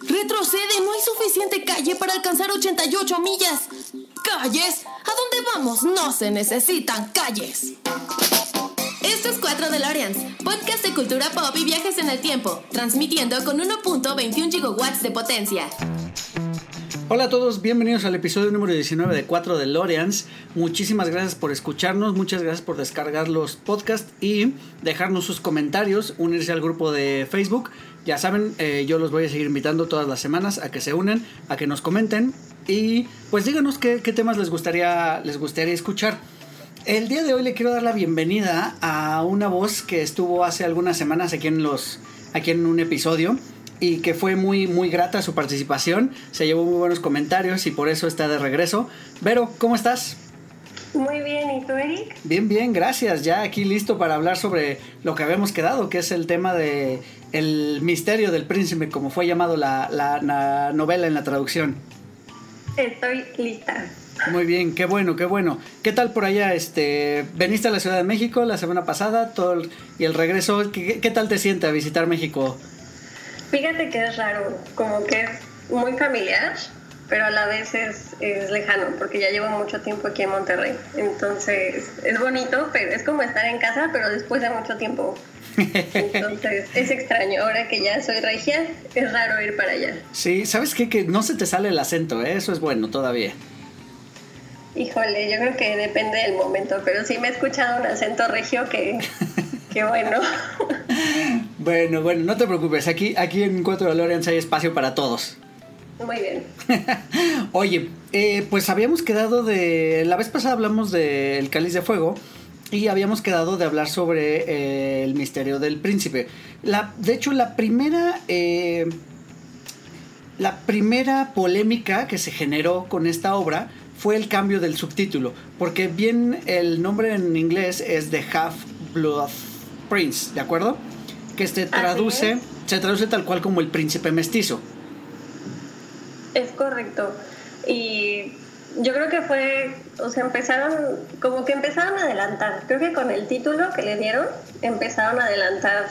Retrocede, no hay suficiente calle para alcanzar 88 millas. ¿Calles? ¿A dónde vamos? No se necesitan calles. Esto es 4 DeLoreans, podcast de cultura pop y viajes en el tiempo, transmitiendo con 1.21 gigawatts de potencia. Hola a todos, bienvenidos al episodio número 19 de 4 de Loreans. Muchísimas gracias por escucharnos, muchas gracias por descargar los podcasts y dejarnos sus comentarios, unirse al grupo de Facebook. Ya saben, eh, yo los voy a seguir invitando todas las semanas a que se unan, a que nos comenten y pues díganos qué, qué temas les gustaría, les gustaría escuchar. El día de hoy le quiero dar la bienvenida a una voz que estuvo hace algunas semanas aquí en los aquí en un episodio y que fue muy, muy grata su participación. Se llevó muy buenos comentarios y por eso está de regreso. Vero, ¿cómo estás? Muy bien, ¿y tú, Eric? Bien, bien, gracias. Ya aquí listo para hablar sobre lo que habíamos quedado, que es el tema de el misterio del príncipe, como fue llamado la, la, novela en la traducción. Estoy lista. Muy bien, qué bueno, qué bueno. ¿Qué tal por allá? Este, veniste a la Ciudad de México la semana pasada, todo y el regreso. ¿qué, ¿Qué tal te siente a visitar México? Fíjate que es raro, como que es muy familiar, pero a la vez es, lejano, porque ya llevo mucho tiempo aquí en Monterrey. Entonces es bonito, pero es como estar en casa, pero después de mucho tiempo. Entonces es extraño. Ahora que ya soy regia, es raro ir para allá. Sí, ¿sabes qué? Que no se te sale el acento, ¿eh? eso es bueno todavía. Híjole, yo creo que depende del momento, pero sí me he escuchado un acento regio que, que bueno. Bueno, bueno, no te preocupes. Aquí, aquí en Cuatro de Lorenz hay espacio para todos. Muy bien. Oye, eh, pues habíamos quedado de. La vez pasada hablamos del cáliz de fuego. Y habíamos quedado de hablar sobre eh, el misterio del príncipe. La, de hecho, la primera. Eh, la primera polémica que se generó con esta obra fue el cambio del subtítulo. Porque bien el nombre en inglés es The Half Blood Prince, ¿de acuerdo? que se traduce, se traduce tal cual como el príncipe mestizo. Es correcto. Y yo creo que fue, o sea, empezaron, como que empezaron a adelantar. Creo que con el título que le dieron, empezaron a adelantar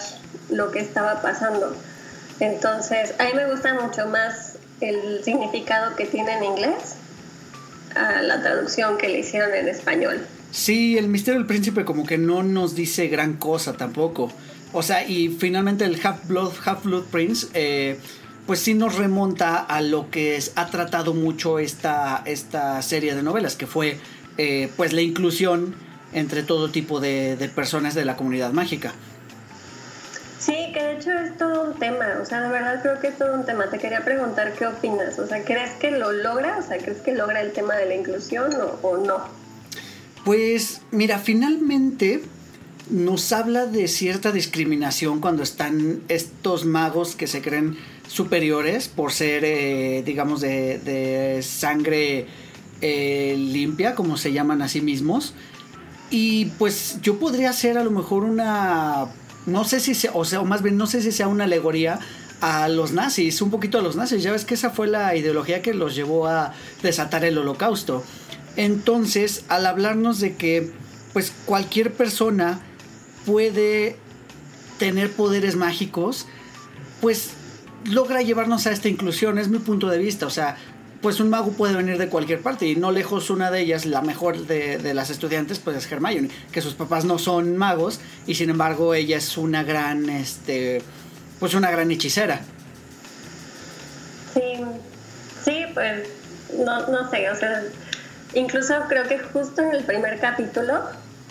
lo que estaba pasando. Entonces, a mí me gusta mucho más el significado que tiene en inglés a la traducción que le hicieron en español. Sí, el misterio del príncipe como que no nos dice gran cosa tampoco. O sea, y finalmente el Half Blood, Half Blood Prince, eh, pues sí nos remonta a lo que ha tratado mucho esta, esta serie de novelas, que fue eh, pues la inclusión entre todo tipo de, personas de la comunidad mágica. Sí, que de hecho es todo un tema, o sea, de verdad creo que es todo un tema. Te quería preguntar qué opinas, o sea, ¿crees que lo logra? O sea, ¿crees que logra el tema de la inclusión o, o no? Pues mira, finalmente nos habla de cierta discriminación cuando están estos magos que se creen superiores por ser, eh, digamos, de, sangre eh, limpia, como se llaman a sí mismos. Y pues yo podría ser a lo mejor una, no sé si sea, o sea, o más bien no sé si sea una alegoría a los nazis, un poquito a los nazis. Ya ves que esa fue la ideología que los llevó a desatar el holocausto. Entonces, al hablarnos de que pues cualquier persona puede tener poderes mágicos, pues logra llevarnos a esta inclusión, es mi punto de vista, o sea, pues un mago puede venir de cualquier parte y no lejos una de ellas, la mejor de, las estudiantes, pues es Hermione, que sus papás no son magos y sin embargo ella es una gran, este, pues una gran hechicera. Sí, sí, pues no, no sé, o sea, incluso creo que justo en el primer capítulo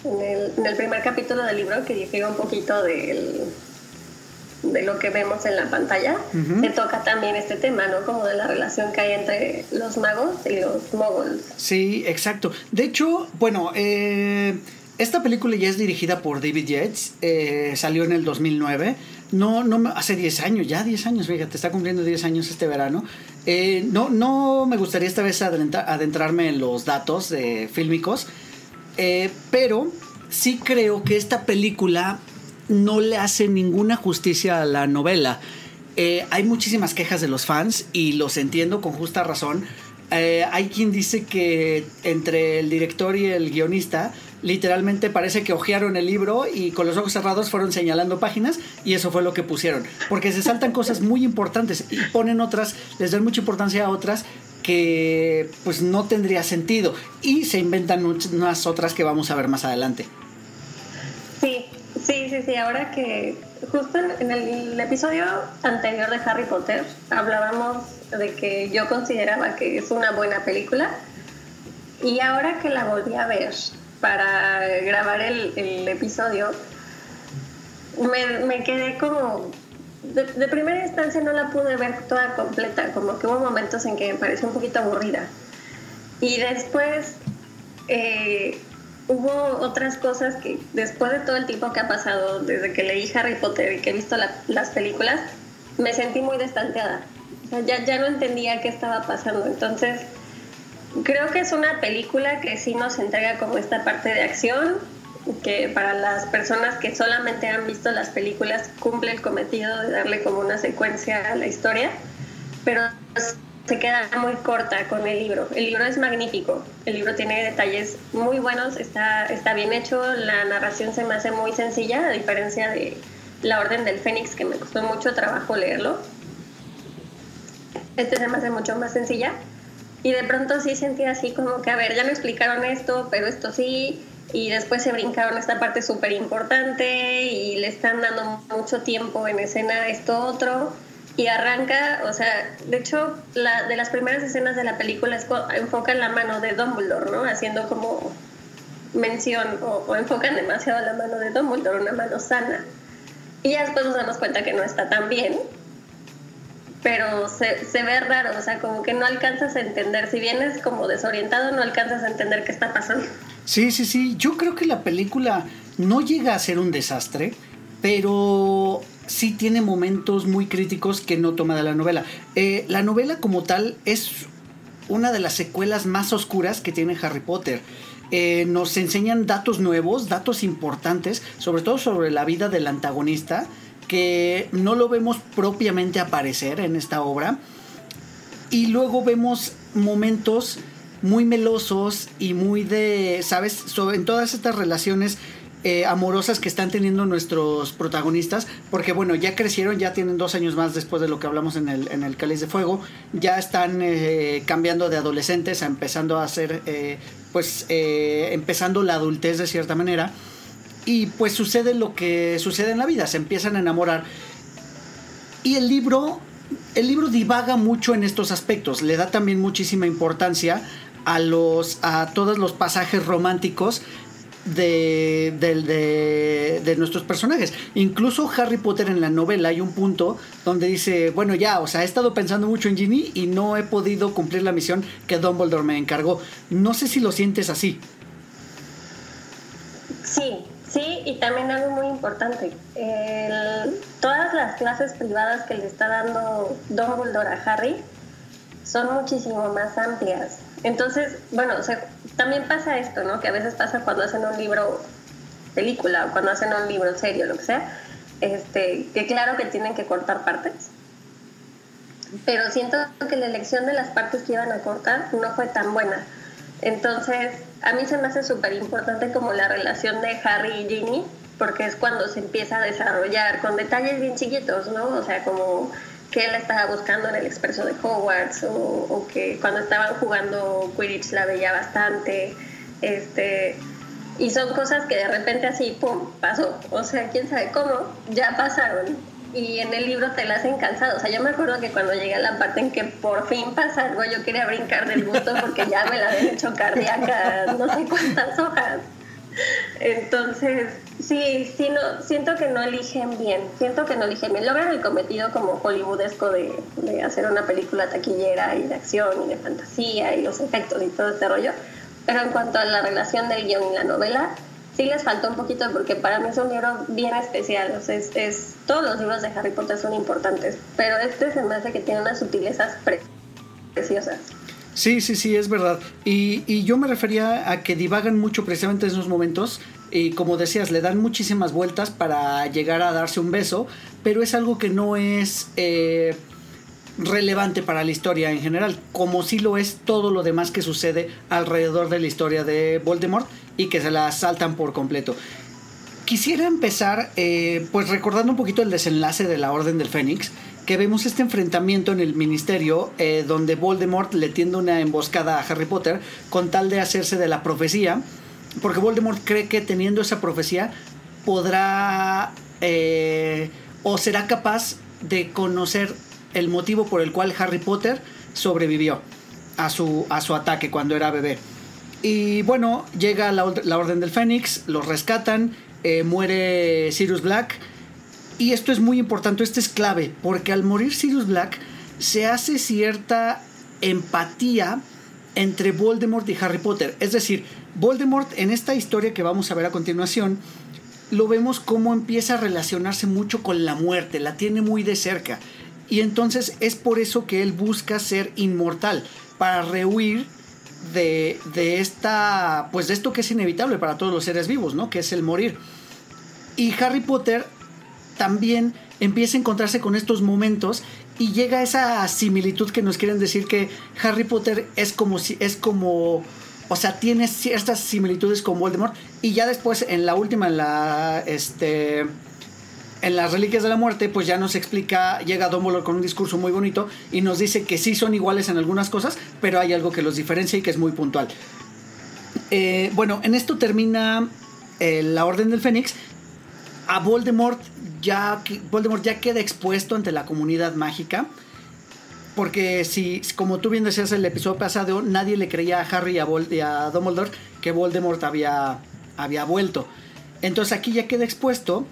en el, primer capítulo del libro, que difiere un poquito del, de lo que vemos en la pantalla, se toca también este tema, ¿no? Como de la relación que hay entre los magos y los moguls. Sí, exacto. De hecho, bueno, eh, esta película ya es dirigida por David Yates, eh, salió en el 2009. No, no, hace 10 años, ya 10 años, fíjate, está cumpliendo 10 años este verano. Eh, no, no me gustaría esta vez adentrarme en los datos fílmicos, eh, pero sí creo que esta película no le hace ninguna justicia a la novela. Eh, hay muchísimas quejas de los fans y los entiendo con justa razón. Eh, hay quien dice que entre el director y el guionista literalmente parece que hojearon el libro y con los ojos cerrados fueron señalando páginas y eso fue lo que pusieron. Porque se saltan cosas muy importantes y ponen otras, les dan mucha importancia a otras que pues no tendría sentido y se inventan unas otras que vamos a ver más adelante. Sí, sí, sí, ahora que justo en el episodio anterior de Harry Potter hablábamos de que yo consideraba que es una buena película y ahora que la volví a ver para grabar el, episodio, me, quedé como... De, primera instancia no la pude ver toda completa, como que hubo momentos en que me pareció un poquito aburrida. Y después eh, hubo otras cosas que después de todo el tiempo que ha pasado, desde que leí Harry Potter y que he visto las películas, me sentí muy destanteada. ya, ya no entendía qué estaba pasando. Entonces Creo que es una película que sí nos entrega como esta parte de acción, que para las personas que solamente han visto las películas cumple el cometido de darle como una secuencia a la historia, pero se queda muy corta con el libro. El libro es magnífico, el libro tiene detalles muy buenos, está, está bien hecho, la narración se me hace muy sencilla, a diferencia de La Orden del Fénix, que me costó mucho trabajo leerlo. Este se me hace mucho más sencilla y de pronto sí sentí así como que, a ver, ya me explicaron esto, pero esto sí, y después se brincaron esta parte súper importante y le están dando mucho tiempo en escena esto otro, y arranca, o sea, de hecho, la, de las primeras escenas de la película es, enfocan la mano de Dumbledore, ¿no? Haciendo como mención o, o enfocan demasiado la mano de Dumbledore, una mano sana. Y ya después nos damos cuenta que no está tan bien, pero se, se, ve raro, o sea, como que no alcanzas a entender, si vienes como desorientado, no alcanzas a entender qué está pasando. Sí, sí, sí, yo creo que la película no llega a ser un desastre, pero sí tiene momentos muy críticos que no toma de la novela. Eh, la novela como tal es una de las secuelas más oscuras que tiene Harry Potter. Eh, nos enseñan datos nuevos, datos importantes, sobre todo sobre la vida del antagonista que no lo vemos propiamente aparecer en esta obra. Y luego vemos momentos muy melosos y muy de, ¿sabes? en todas estas relaciones eh, amorosas que están teniendo nuestros protagonistas, porque bueno, ya crecieron, ya tienen dos años más después de lo que hablamos en el, en el Cáliz de Fuego, ya están eh, cambiando de adolescentes a empezando a ser, eh, pues, empezando la adultez de cierta manera. Y pues sucede lo que sucede en la vida, se empiezan a enamorar. Y el libro, el libro divaga mucho en estos aspectos, le da también muchísima importancia a, los, a todos los pasajes románticos de, de, de, nuestros personajes. Incluso Harry Potter en la novela hay un punto donde dice, bueno ya, o sea, he estado pensando mucho en Ginny y no he podido cumplir la misión que Dumbledore me encargó. No sé si lo sientes así. Sí, Sí, y también algo muy importante, todas las clases privadas que le está dando Dumbledore a Harry son muchísimo más amplias. Entonces, bueno, también pasa esto, ¿no? Que a veces pasa cuando hacen un libro película o cuando hacen un libro serio, lo que sea, este, que claro que tienen que cortar partes, pero siento que la elección de las partes que iban a cortar no fue tan buena. Entonces, a mí se me hace súper importante como la relación de Harry y Ginny, porque es cuando se empieza a desarrollar con detalles bien chiquitos, ¿no? O sea, como que él estaba buscando en el expreso de Hogwarts o, que cuando estaban jugando Quidditch la veía bastante, este, y son cosas que de repente así, ¡pum!, pasó. O sea, quién sabe cómo, ya pasaron y en el libro te la hacen cansado. O sea, yo me acuerdo que cuando llegué a la parte en que por fin pasa algo, yo quería brincar del gusto porque ya me la habían hecho cardíaca no sé cuántas hojas. Entonces, sí, sí, no, siento que no eligen bien, siento que no eligen bien. Logran el cometido como hollywoodesco de, de hacer una película taquillera y de acción y de fantasía y los efectos y todo este rollo. Pero en cuanto a la relación del guion y la novela, sí les faltó un poquito porque para mí es un libro bien especial. O sea, es, todos los libros de Harry Potter son importantes, pero este se me hace que tiene unas sutilezas preciosas. Sí, sí, sí, es verdad. Y, yo me refería a que divagan mucho precisamente en esos momentos. Y como decías, le dan muchísimas vueltas para llegar a darse un beso, pero es algo que no es eh, relevante para la historia en general, como sí lo es todo lo demás que sucede alrededor de la historia de Voldemort y que se la saltan por completo. Quisiera empezar eh, pues recordando un poquito el desenlace de la Orden del Fénix, que vemos este enfrentamiento en el ministerio eh, donde Voldemort le tiende una emboscada a Harry Potter con tal de hacerse de la profecía, porque Voldemort cree que teniendo esa profecía podrá eh, o será capaz de conocer el motivo por el cual Harry Potter sobrevivió a su, a su ataque cuando era bebé. Y bueno, llega la, Orden del Fénix, los rescatan, eh, muere Sirius Black. Y esto es muy importante, esto es clave, porque al morir Sirius Black se hace cierta empatía entre Voldemort y Harry Potter. Es decir, Voldemort en esta historia que vamos a ver a continuación, lo vemos cómo empieza a relacionarse mucho con la muerte, la tiene muy de cerca. Y entonces es por eso que él busca ser inmortal, para rehuir de, de, esta, pues de esto que es inevitable para todos los seres vivos, ¿no? Que es el morir. Y Harry Potter también empieza a encontrarse con estos momentos y llega esa similitud que nos quieren decir que Harry Potter es como si es como o sea, tiene ciertas similitudes con Voldemort y ya después en la última en la este en las Reliquias de la Muerte, pues ya nos explica, llega Dumbledore con un discurso muy bonito y nos dice que sí son iguales en algunas cosas, pero hay algo que los diferencia y que es muy puntual. Eh, bueno, en esto termina eh, la Orden del Fénix. A Voldemort ya, Voldemort ya queda expuesto ante la comunidad mágica. Porque si, como tú bien decías el episodio pasado, nadie le creía a Harry y a, y a Dumbledore que Voldemort había, había vuelto. Entonces aquí ya queda expuesto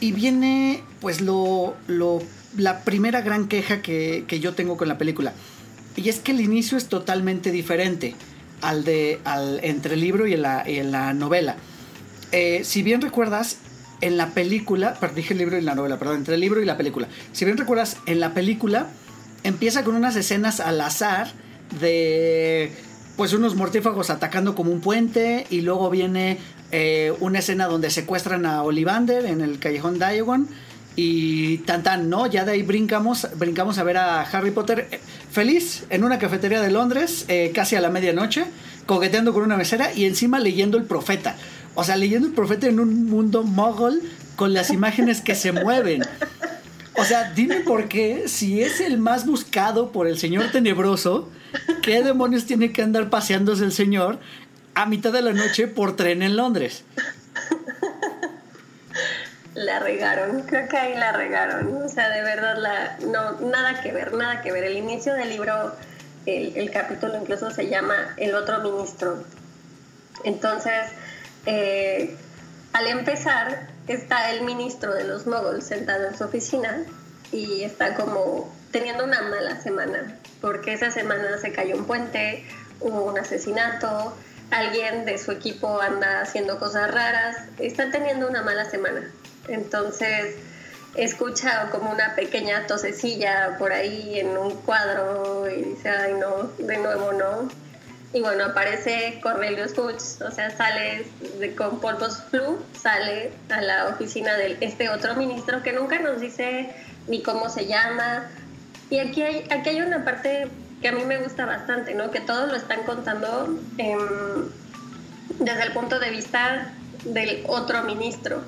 y viene, pues, lo, lo la primera gran queja que, que, yo tengo con la película. Y es que el inicio es totalmente diferente al de, al, entre el libro y en la, en la novela. Eh, si bien recuerdas, en la película, dije el libro y la novela, perdón, entre el libro y la película. Si bien recuerdas, en la película empieza con unas escenas al azar de pues unos mortífagos atacando como un puente y luego viene eh, una escena donde secuestran a Ollivander en el callejón Diagon y tan tan, ¿no? Ya de ahí brincamos, brincamos a ver a Harry Potter eh, feliz en una cafetería de Londres eh, casi a la medianoche, coqueteando con una mesera y encima leyendo el profeta. O sea, leyendo el profeta en un mundo mogol con las imágenes que se mueven. O sea, dime por qué, si es el más buscado por el señor tenebroso, ¿qué demonios tiene que andar paseándose el señor a mitad de la noche por tren en Londres. La regaron, creo que ahí la regaron. O sea, de verdad, la, no, nada que ver, nada que ver. El inicio del libro, el, capítulo incluso se llama El otro ministro. Entonces, eh, al empezar, está el ministro de los moguls sentado en su oficina y está como teniendo una mala semana, porque esa semana se cayó un puente, hubo un asesinato, alguien de su equipo anda haciendo cosas raras, está teniendo una mala semana. Entonces escucha como una pequeña tosecilla por ahí en un cuadro y dice, ay no, de nuevo no. Y bueno, aparece Cornelius Hutch, o sea, sale con polvos flu, sale a la oficina de este otro ministro que nunca nos dice ni cómo se llama. Y aquí hay, aquí hay una parte que a mí me gusta bastante, ¿no? Que todos lo están contando desde el punto de vista del otro ministro,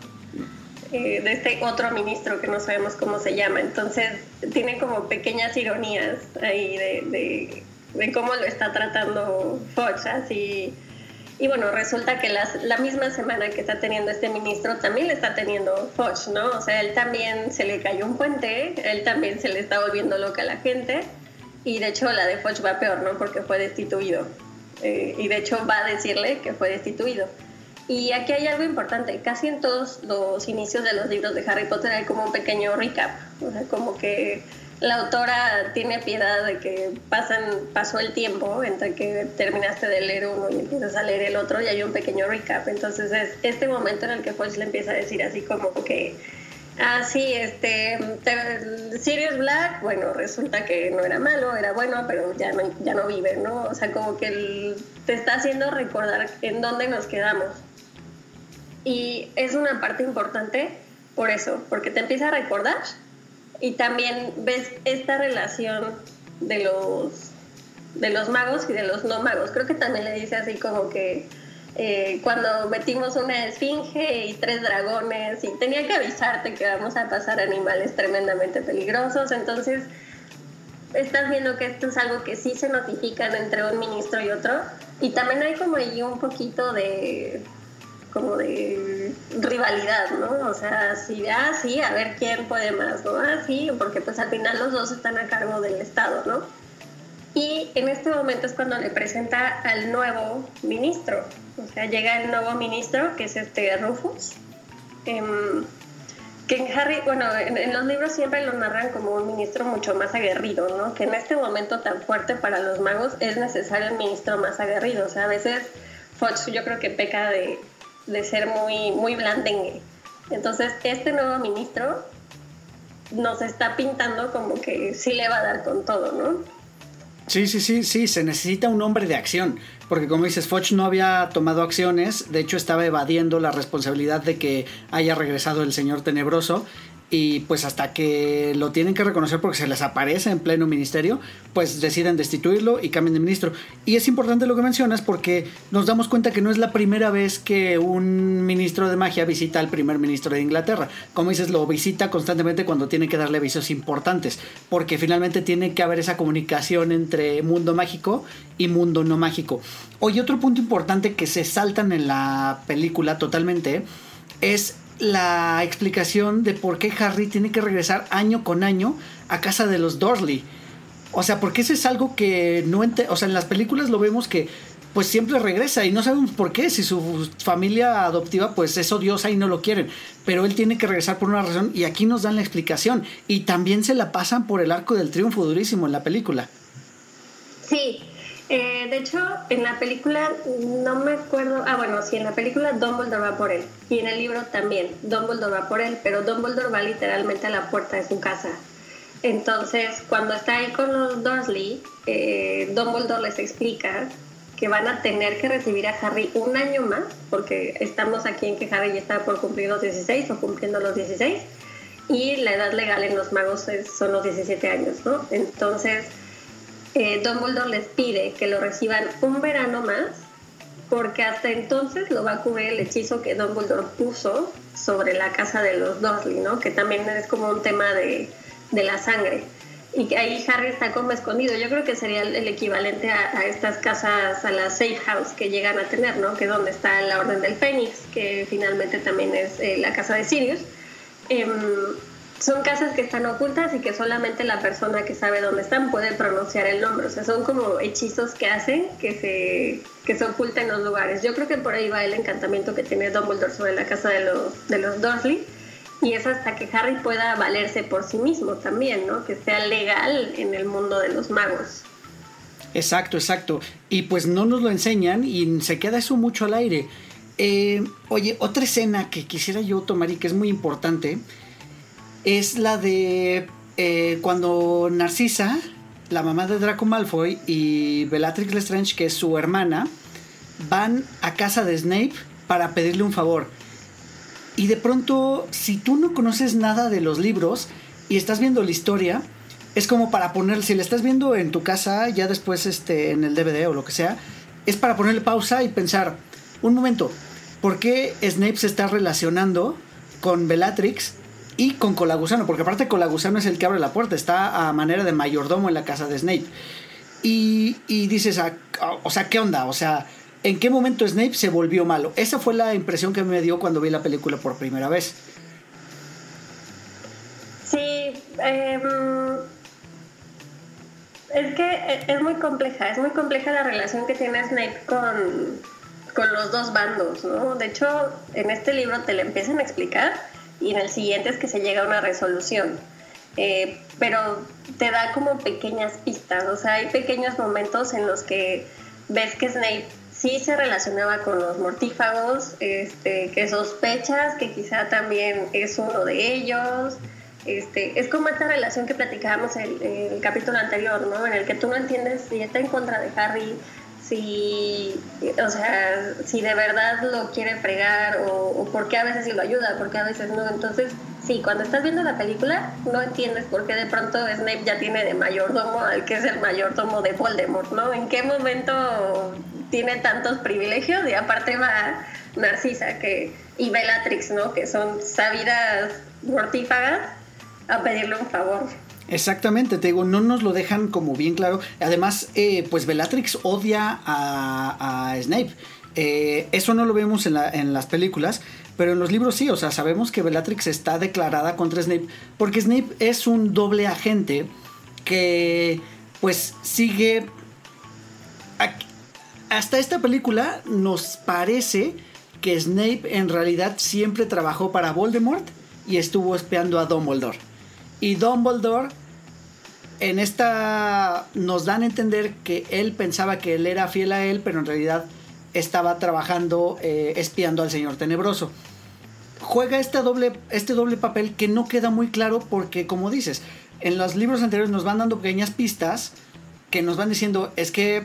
eh, de este otro ministro que no sabemos cómo se llama. Entonces, tiene como pequeñas ironías ahí de, cómo lo está tratando Fox, así. Y bueno, resulta que la misma semana que está teniendo este ministro también le está teniendo Foch, ¿no? O sea, él también se le cayó un puente, él también se le está volviendo loca a la gente. Y de hecho la de Foch va peor, ¿no? Porque fue destituido. Eh, y de hecho va a decirle que fue destituido. Y aquí hay algo importante. Casi en todos los inicios de los libros de Harry Potter hay como un pequeño recap. O sea, como que la autora tiene piedad de que pasan, pasó el tiempo entre que terminaste de leer uno y empiezas a leer el otro y hay un pequeño recap. Entonces es este momento en el que Foch le empieza a decir así como que Ah, sí, este, Sirius Black, bueno, resulta que no era malo, era bueno, pero ya no, ya no vive, ¿no? O sea, como que te está haciendo recordar en dónde nos quedamos. Y es una parte importante por eso, porque te empieza a recordar y también ves esta relación de los, de los magos y de los no magos. Creo que también le dice así como que eh, cuando metimos una esfinge y tres dragones y tenía que avisarte que vamos a pasar animales tremendamente peligrosos, entonces estás viendo que esto es algo que sí se notifican entre un ministro y otro y también hay como ahí un poquito de como de rivalidad, ¿no? O sea, si, ah, sí, a ver quién puede más, ¿no? Ah, sí, porque pues al final los dos están a cargo del Estado, ¿no? Y en este momento es cuando le presenta al nuevo ministro. O sea, llega el nuevo ministro, que es este Rufus. Em, que en Harry, bueno, en, los libros siempre lo narran como un ministro mucho más aguerrido, ¿no? Que en este momento tan fuerte para los magos es necesario un ministro más aguerrido. O sea, a veces Fox yo creo que peca de, de ser muy, muy blandengue. Entonces, este nuevo ministro nos está pintando como que sí le va a dar con todo, ¿no? Sí, sí, sí, sí, se necesita un hombre de acción, porque como dices, Foch no había tomado acciones, de hecho estaba evadiendo la responsabilidad de que haya regresado el señor tenebroso y pues hasta que lo tienen que reconocer porque se les aparece en pleno ministerio, pues deciden destituirlo y cambian de ministro. Y es importante lo que mencionas porque nos damos cuenta que no es la primera vez que un ministro de magia visita al primer ministro de Inglaterra. Como dices, lo visita constantemente cuando tiene que darle avisos importantes, porque finalmente tiene que haber esa comunicación entre mundo mágico y mundo no mágico. Oye, otro punto importante que se saltan en la película totalmente es la explicación de por qué Harry tiene que regresar año con año a casa de los Dursley. O sea, porque eso es algo que no o sea, en las películas lo vemos que pues siempre regresa y no sabemos por qué, si su familia adoptiva pues es odiosa y no lo quieren, pero él tiene que regresar por una razón y aquí nos dan la explicación y también se la pasan por el arco del triunfo durísimo en la película. Sí, eh, de hecho, en la película no me acuerdo. Ah, bueno, sí, en la película Dumbledore va por él. Y en el libro también, Dumbledore va por él, pero Dumbledore va literalmente a la puerta de su casa. Entonces, cuando está ahí con los Dursley, eh, Dumbledore les explica que van a tener que recibir a Harry un año más, porque estamos aquí en que Harry ya está por cumplir los 16 o cumpliendo los 16, y la edad legal en los magos son los 17 años, ¿no? Entonces eh, Dumbledore les pide que lo reciban un verano más, porque hasta entonces lo va a cubrir el hechizo que Dumbledore puso sobre la casa de los Dursley, ¿no? Que también es como un tema de, la sangre. Y ahí Harry está como escondido. Yo creo que sería el equivalente a, estas casas, a la safe house que llegan a tener, ¿no? Que es donde está la Orden del Fénix, que finalmente también es eh, la casa de Sirius. Em, son casas que están ocultas y que solamente la persona que sabe dónde están puede pronunciar el nombre. O sea, son como hechizos que hacen que se, que se oculten los lugares. Yo creo que por ahí va el encantamiento que tiene Dumbledore sobre la casa de los, de los Dursley. Y es hasta que Harry pueda valerse por sí mismo también, ¿no? Que sea legal en el mundo de los magos. Exacto, exacto. Y pues no nos lo enseñan y se queda eso mucho al aire. Eh, oye, otra escena que quisiera yo tomar y que es muy importante es la de eh, cuando Narcisa, la mamá de Draco Malfoy, y Bellatrix Lestrange, que es su hermana, van a casa de Snape para pedirle un favor. Y de pronto, si tú no conoces nada de los libros y estás viendo la historia, es como para poner, si la estás viendo en tu casa, ya después este, en el DVD o lo que sea, es para ponerle pausa y pensar, un momento, ¿por qué Snape se está relacionando con Bellatrix y con Colagusano, porque aparte Colagusano es el que abre la puerta, está a manera de mayordomo en la casa de Snape. Y, y dices, ah, o sea, ¿qué onda? O sea, ¿en qué momento Snape se volvió malo? Esa fue la impresión que me dio cuando vi la película por primera vez. Sí, em, es que es muy compleja, es muy compleja la relación que tiene Snape con, con los dos bandos, ¿no? De hecho, en este libro te la empiezan a explicar y en el siguiente es que se llega a una resolución. Eh, pero te da como pequeñas pistas, o sea, hay pequeños momentos en los que ves que Snape sí se relacionaba con los mortífagos, este, que sospechas que quizá también es uno de ellos. Este, es como esta relación que platicábamos en, el capítulo anterior, ¿no? En el que tú no entiendes si está en contra de Harry, si, o sea, si de verdad lo quiere fregar o, o por qué a veces sí lo ayuda, por qué a veces no. Entonces, sí, cuando estás viendo la película no entiendes por qué de pronto Snape ya tiene de mayordomo al que es el mayordomo de Voldemort, ¿no? ¿En qué momento tiene tantos privilegios y aparte va Narcisa que, y Bellatrix, ¿no? Que son sabidas mortífagas a pedirle un favor. Exactamente, te digo, no nos lo dejan como bien claro. Además, eh, pues Bellatrix odia a, a Snape. Eh, eso no lo vemos en, la, en, las películas, pero en los libros sí, o sea, sabemos que Bellatrix está declarada contra Snape, porque Snape es un doble agente que pues sigue... Hasta esta película nos parece que Snape en realidad siempre trabajó para Voldemort y estuvo espiando a Dumbledore. Y Dumbledore en esta nos dan a entender que él pensaba que él era fiel a él, pero en realidad estaba trabajando eh, espiando al señor tenebroso. Juega este doble, este doble papel que no queda muy claro porque, como dices, en los libros anteriores nos van dando pequeñas pistas que nos van diciendo es que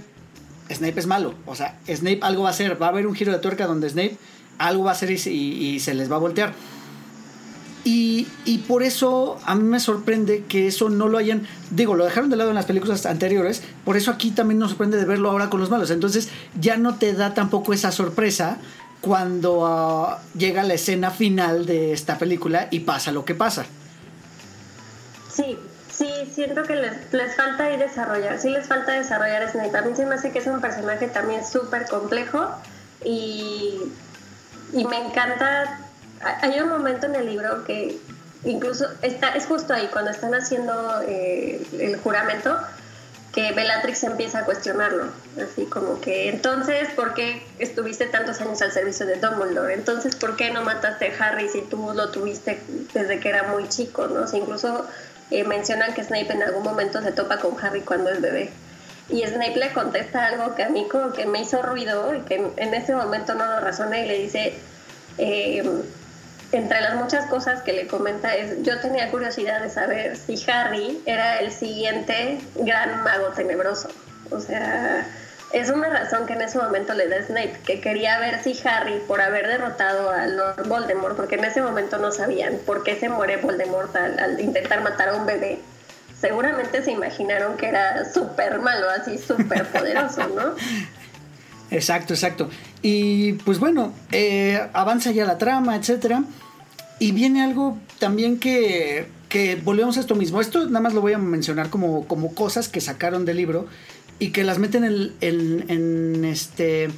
Snape es malo. O sea, Snape algo va a hacer. Va a haber un giro de tuerca donde Snape algo va a hacer y, y se les va a voltear. Y, y, por eso a mí me sorprende que eso no lo hayan, digo, lo dejaron de lado en las películas anteriores, por eso aquí también nos sorprende de verlo ahora con los malos. Entonces ya no te da tampoco esa sorpresa cuando uh, llega la escena final de esta película y pasa lo que pasa. Sí, sí, siento que les, les falta ahí desarrollar, sí les falta desarrollar. A mí se me hace que es un personaje también súper complejo y, y me encanta hay un momento en el libro que incluso está, es justo ahí, cuando están haciendo eh, el juramento, que Bellatrix empieza a cuestionarlo, así como que entonces, ¿por qué estuviste tantos años al servicio de Dumbledore? Entonces, ¿por qué no mataste a Harry si tú lo tuviste desde que era muy chico? ¿no? incluso eh, mencionan que Snape en algún momento se topa con Harry cuando es bebé. Y Snape le contesta algo que a mí como que me hizo ruido y que en, ese momento no lo razoné y le dice... Eh, entre las muchas cosas que le comenta es, yo tenía curiosidad de saber si Harry era el siguiente gran mago tenebroso. O sea, es una razón que en ese momento le da Snape, que quería ver si Harry, por haber derrotado a Lord Voldemort, porque en ese momento no sabían por qué se muere Voldemort al, intentar matar a un bebé, seguramente se imaginaron que era súper malo, así súper poderoso, ¿no? Exacto, exacto. Y pues bueno, eh, avanza ya la trama, etcétera. Y viene algo también que, que volvemos a esto mismo. Esto nada más lo voy a mencionar como, como cosas que sacaron del libro y que las meten en, en, este,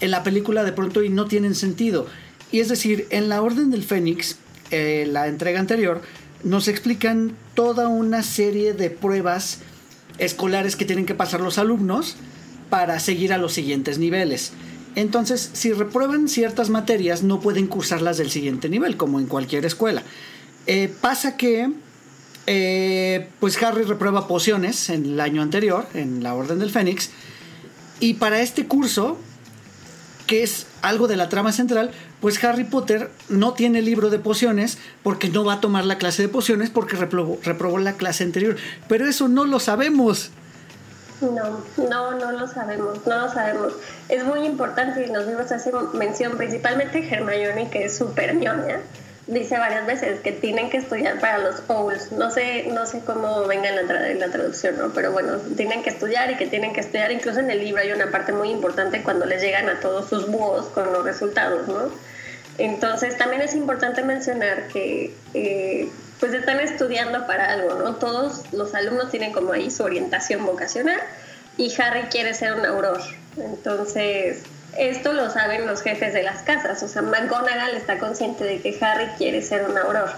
en la película de pronto y no tienen sentido. Y es decir, en la Orden del Fénix, eh, la entrega anterior, nos explican toda una serie de pruebas escolares que tienen que pasar los alumnos para seguir a los siguientes niveles. Entonces, si reprueban ciertas materias, no pueden cursarlas del siguiente nivel, como en cualquier escuela. Eh, pasa que, eh, pues Harry reprueba pociones en el año anterior, en la Orden del Fénix, y para este curso, que es algo de la trama central, pues Harry Potter no tiene libro de pociones porque no va a tomar la clase de pociones porque reprobó la clase anterior. Pero eso no lo sabemos. No, no, no lo sabemos, no lo sabemos. Es muy importante y los libros hacen mención, principalmente Hermione, que es súper ñoña, dice varias veces que tienen que estudiar para los Owls. No sé, no sé cómo venga en la, en la traducción, ¿no? pero bueno, tienen que estudiar y que tienen que estudiar. Incluso en el libro hay una parte muy importante cuando les llegan a todos sus búhos con los resultados, ¿no? Entonces también es importante mencionar que eh, pues están estudiando para algo, ¿no? Todos los alumnos tienen como ahí su orientación vocacional y Harry quiere ser un auror. Entonces, esto lo saben los jefes de las casas, o sea, McGonagall está consciente de que Harry quiere ser un auror.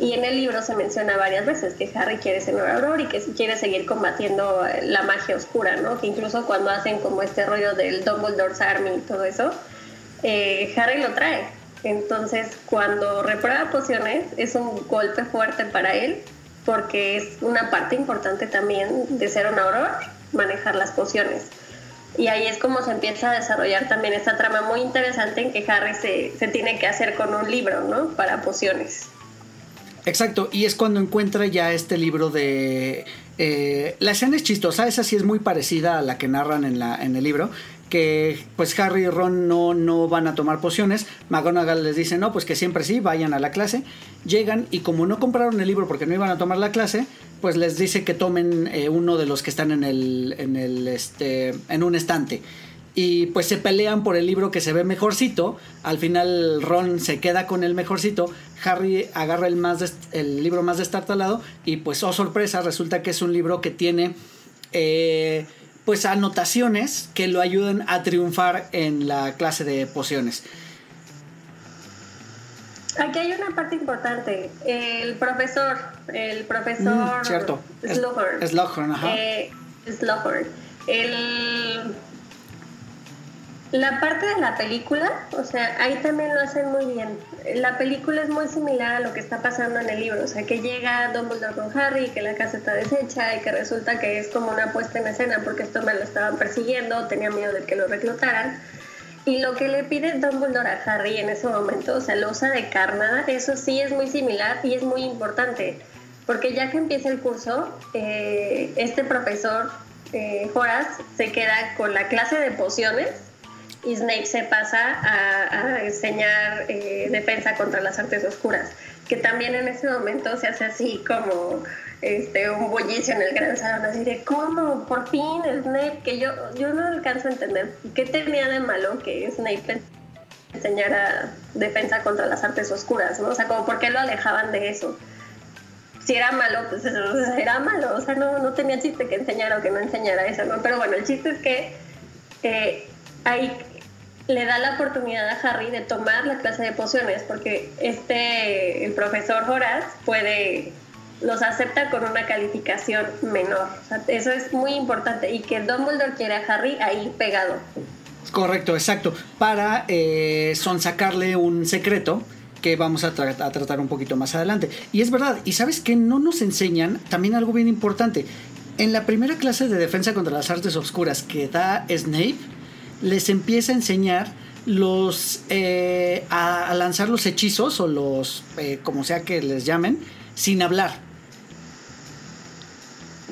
Y en el libro se menciona varias veces que Harry quiere ser un auror y que quiere seguir combatiendo la magia oscura, ¿no? Que incluso cuando hacen como este rollo del Dumbledore's Army y todo eso, eh, Harry lo trae. Entonces, cuando reprueba pociones, es un golpe fuerte para él, porque es una parte importante también de ser un auror, manejar las pociones. Y ahí es como se empieza a desarrollar también esta trama muy interesante en que Harry se, se tiene que hacer con un libro, ¿no? Para pociones. Exacto, y es cuando encuentra ya este libro de... Eh, la escena es chistosa, esa sí es muy parecida a la que narran en, la, en el libro, que pues Harry y Ron no, no van a tomar pociones. McGonagall les dice, no, pues que siempre sí, vayan a la clase. Llegan y como no compraron el libro porque no iban a tomar la clase, pues les dice que tomen eh, uno de los que están en el, en el, este, en un estante. y pues se pelean por el libro que se ve mejorcito. Al final Ron se queda con el mejorcito, Harry agarra el, más el libro más destartalado y pues oh sorpresa, resulta que es un libro que tiene eh, pues anotaciones que lo ayudan a triunfar en la clase de pociones. Aquí hay una parte importante. El profesor, el profesor mm, cierto. Slughorn. Slughorn, ajá. Eh, Slughorn. El la parte de la película, o sea, ahí también lo hacen muy bien. La película es muy similar a lo que está pasando en el libro, o sea, que llega Dumbledore con Harry, que la casa está deshecha y que resulta que es como una puesta en escena porque esto me lo estaban persiguiendo, tenía miedo de que lo reclutaran. Y lo que le pide Dumbledore a Harry en ese momento, o sea, lo usa de carnada, eso sí es muy similar y es muy importante, porque ya que empieza el curso, eh, este profesor, eh, Horace, se queda con la clase de pociones y Snape se pasa a, enseñar eh, defensa contra las artes oscuras, que también en ese momento se hace así como este, un bullicio en el gran salón, así de ¿cómo? Por fin Snape, que yo, yo no alcanzo a entender qué tenía de malo que Snape enseñara defensa contra las artes oscuras, ¿no? O sea, como por qué lo alejaban de eso. Si era malo, pues era malo, o sea, no, no tenía chiste que enseñara o que no enseñara eso, ¿no? Pero bueno, el chiste es que eh, hay le da la oportunidad a Harry de tomar la clase de pociones porque este el profesor Horace puede los acepta con una calificación menor. eso es muy importante y que Dumbledore quiere a Harry ahí pegado. Correcto, exacto. Para eh, sonsacarle un secreto que vamos a, a, tratar un poquito más adelante. Y es verdad, y sabes que no nos enseñan también algo bien importante. En la primera clase de defensa contra las artes oscuras que da Snape, les empieza a enseñar los eh, a, lanzar los hechizos o los eh, como sea que les llamen sin hablar.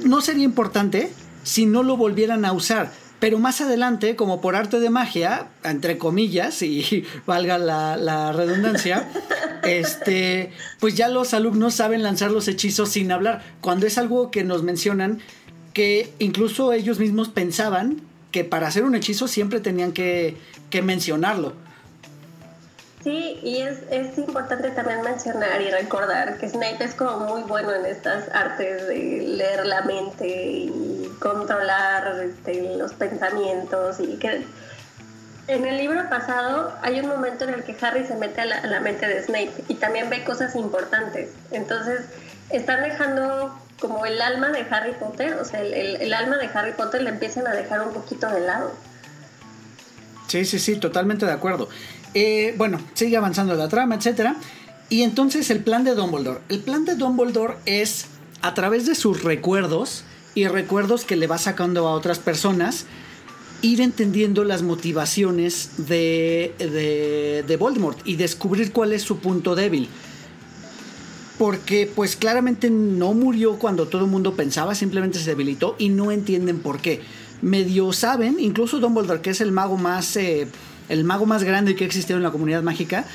No sería importante si no lo volvieran a usar pero más adelante, como por arte de magia, entre comillas, y valga la, la, redundancia, este, pues ya los alumnos saben lanzar los hechizos sin hablar, cuando es algo que nos mencionan que incluso ellos mismos pensaban que para hacer un hechizo siempre tenían que, mencionarlo. Sí, y es, importante también mencionar y recordar que Snape es como muy bueno en estas artes de leer la mente y controlar este, los pensamientos y que en el libro pasado hay un momento en el que Harry se mete a la, a la mente de Snape y también ve cosas importantes. Entonces están dejando como el alma de Harry Potter, o sea, el, alma de Harry Potter le empiezan a dejar un poquito de lado. Sí, sí, sí, totalmente de acuerdo. Eh, bueno, sigue avanzando la trama, etcétera. Y entonces el plan de Dumbledore. El plan de Dumbledore es, a través de sus recuerdos y recuerdos que le va sacando a otras personas, ir entendiendo las motivaciones de, de, de Voldemort y descubrir cuál es su punto débil porque pues claramente no murió cuando todo el mundo pensaba, simplemente se debilitó y no entienden por qué. Medio saben, incluso Dumbledore, que es el mago más, eh, el mago más grande que ha existido en la comunidad mágica,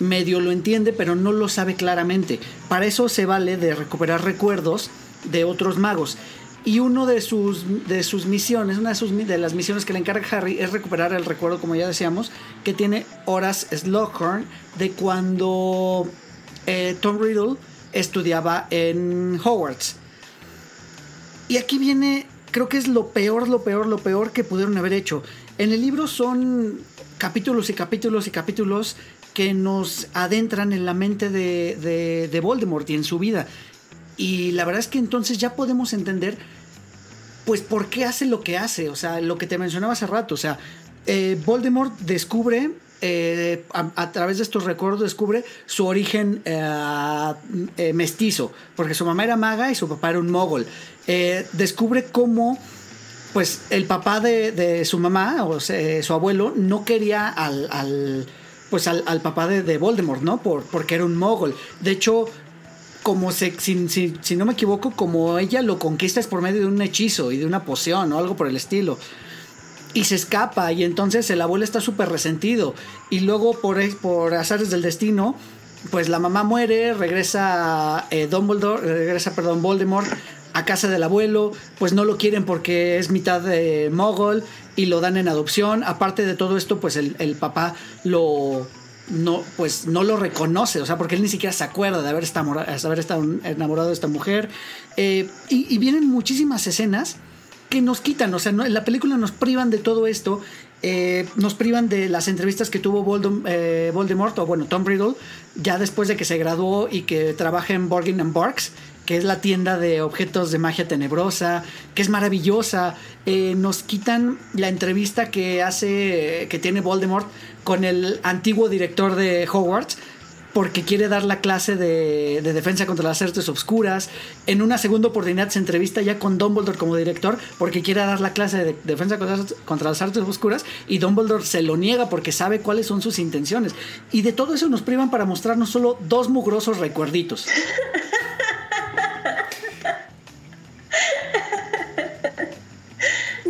medio lo entiende, pero no lo sabe claramente. Para eso se vale de recuperar recuerdos de otros magos. Y una de sus, de sus misiones, una de, sus, las misiones que le encarga Harry es recuperar el recuerdo, como ya decíamos, que tiene Horace Slughorn de cuando eh, Tom Riddle estudiaba en Hogwarts. Y aquí viene, creo que es lo peor, lo peor, lo peor que pudieron haber hecho. En el libro son capítulos y capítulos y capítulos que nos adentran en la mente de, de, Voldemort y en su vida. Y la verdad es que entonces ya podemos entender, pues, por qué hace lo que hace. O sea, lo que te mencionaba hace rato. O sea, eh, Voldemort descubre eh, a, través de estos recuerdos descubre su origen eh, eh, mestizo, porque su mamá era maga y su papá era un mogol. descubre cómo pues el papá de, su mamá, o su abuelo, no quería al, pues al, papá de, Voldemort, ¿no? Por, porque era un mogol. De hecho, como se, si, si, no me equivoco, como ella lo conquista es por medio de un hechizo y de una poción o algo por el estilo y se escapa y entonces el abuelo está súper resentido y luego por, por azares del destino pues la mamá muere, regresa eh, Dumbledore, regresa, perdón, Voldemort a casa del abuelo, pues no lo quieren porque es mitad de mogol y lo dan en adopción. Aparte de todo esto, pues el, el papá lo no, pues no lo reconoce, o sea, porque él ni siquiera se acuerda de haber estado, haber estado enamorado de esta mujer. Eh, y, vienen muchísimas escenas nos quitan, o sea, en la película nos privan de todo esto, eh, nos privan de las entrevistas que tuvo eh, Voldemort, o bueno, Tom Riddle, ya después de que se graduó y que trabaja en Borgin and Barks, que es la tienda de objetos de magia tenebrosa, que es maravillosa. nos quitan la entrevista que hace, que tiene Voldemort con el antiguo director de Hogwarts porque quiere dar la clase de, defensa contra las artes obscuras. En una segunda oportunidad se entrevista ya con Dumbledore como director porque quiere dar la clase de defensa contra, las artes obscuras y Dumbledore se lo niega porque sabe cuáles son sus intenciones. Y de todo eso nos privan para mostrarnos solo dos mugrosos recuerditos.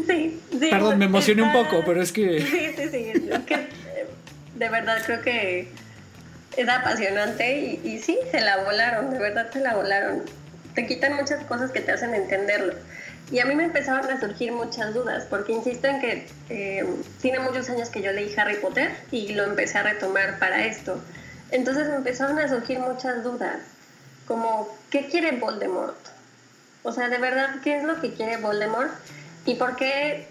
Sí, sí, Perdón, me emocioné un poco, pero es que... Sí, sí, sí. Es que de verdad creo que es apasionante y, sí, se la volaron, de verdad se la volaron. Te quitan muchas cosas que te hacen entenderlo. Y a mí me empezaron a surgir muchas dudas, porque insisto en que eh, tiene muchos años que yo leí Harry Potter y lo empecé a retomar para esto. Entonces me empezaron a surgir muchas dudas, como, ¿qué quiere Voldemort? O sea, de verdad, ¿qué es lo que quiere Voldemort? ¿Y por qué,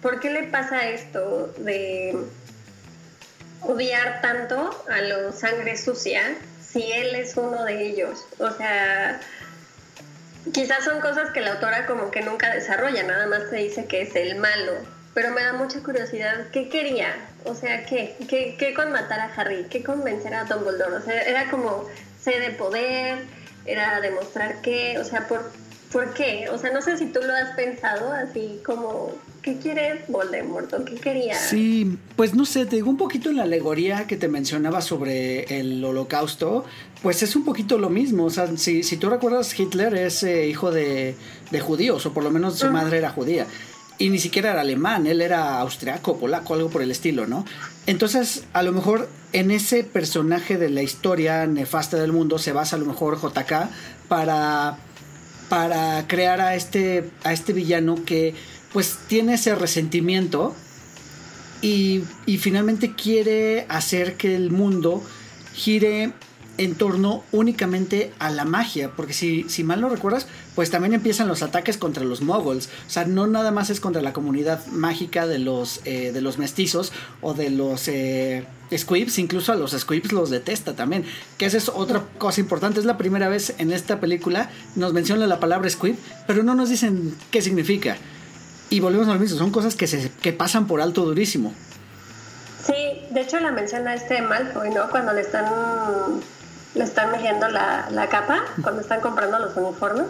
por qué le pasa esto de odiar tanto a los sangre sucia si él es uno de ellos? O sea, quizás son cosas que la autora como que nunca desarrolla, nada más te dice que es el malo. Pero me da mucha curiosidad, ¿qué quería? O sea, ¿qué? ¿Qué, qué con matar a Harry? ¿Qué convencer a Dumbledore? O sea, era como sed de poder, era demostrar qué, o sea, ¿por, ¿por qué? O sea, no sé si tú lo has pensado así como ¿qué quiere Voldemort o qué quería? Sí, pues no sé, te digo un poquito en la alegoría que te mencionaba sobre el holocausto, pues es un poquito lo mismo, o sea, si, si tú recuerdas, Hitler es eh, hijo de, judíos, o por lo menos su madre era judía. Y ni siquiera era alemán, él era austriaco, polaco, algo por el estilo, ¿no? Entonces, a lo mejor en ese personaje de la historia nefasta del mundo se basa a lo mejor JK para, para crear a este, a este villano que pues tiene ese resentimiento y, finalmente quiere hacer que el mundo gire en torno únicamente a la magia, porque si, si mal no recuerdas, pues también empiezan los ataques contra los moguls, o sea, no nada más es contra la comunidad mágica de los, eh, de los mestizos o de los eh, squibs, incluso a los squibs los detesta también, que esa es otra cosa importante, es la primera vez en esta película nos menciona la palabra squib, pero no nos dicen qué significa. Y volvemos a lo mismo, son cosas que, se, que pasan por alto durísimo. Sí, de hecho la menciona este Malfoy, ¿no? Cuando le están, le están midiendo la, la capa, cuando están comprando los uniformes.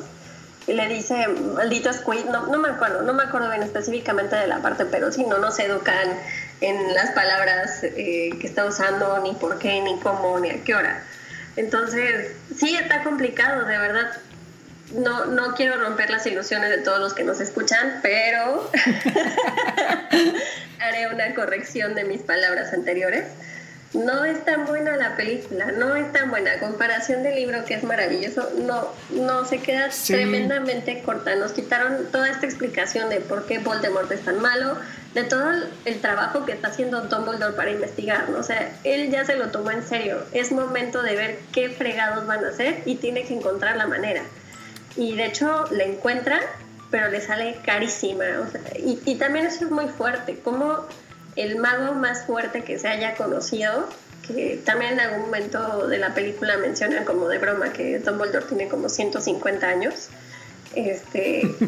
Y le dice, maldito Squid, no, no me acuerdo, no me acuerdo bien específicamente de la parte, pero sí, no nos educan en las palabras eh, que está usando, ni por qué, ni cómo, ni a qué hora. Entonces, sí está complicado, de verdad no, no quiero romper las ilusiones de todos los que nos escuchan, pero haré una corrección de mis palabras anteriores. No es tan buena la película, no es tan buena. comparación del libro que es maravilloso, no, no se queda tremendamente corta. Nos quitaron toda esta explicación de por qué Voldemort es tan malo, de todo el, trabajo que está haciendo Dumbledore para investigar. O sea, él ya se lo tomó en serio. Es momento de ver qué fregados van a hacer y tiene que encontrar la manera y de hecho la encuentra, pero le sale carísima. y, también eso es muy fuerte, como el mago más fuerte que se haya conocido, que también en algún momento de la película mencionan como de broma que Dumbledore tiene como 150 años, este...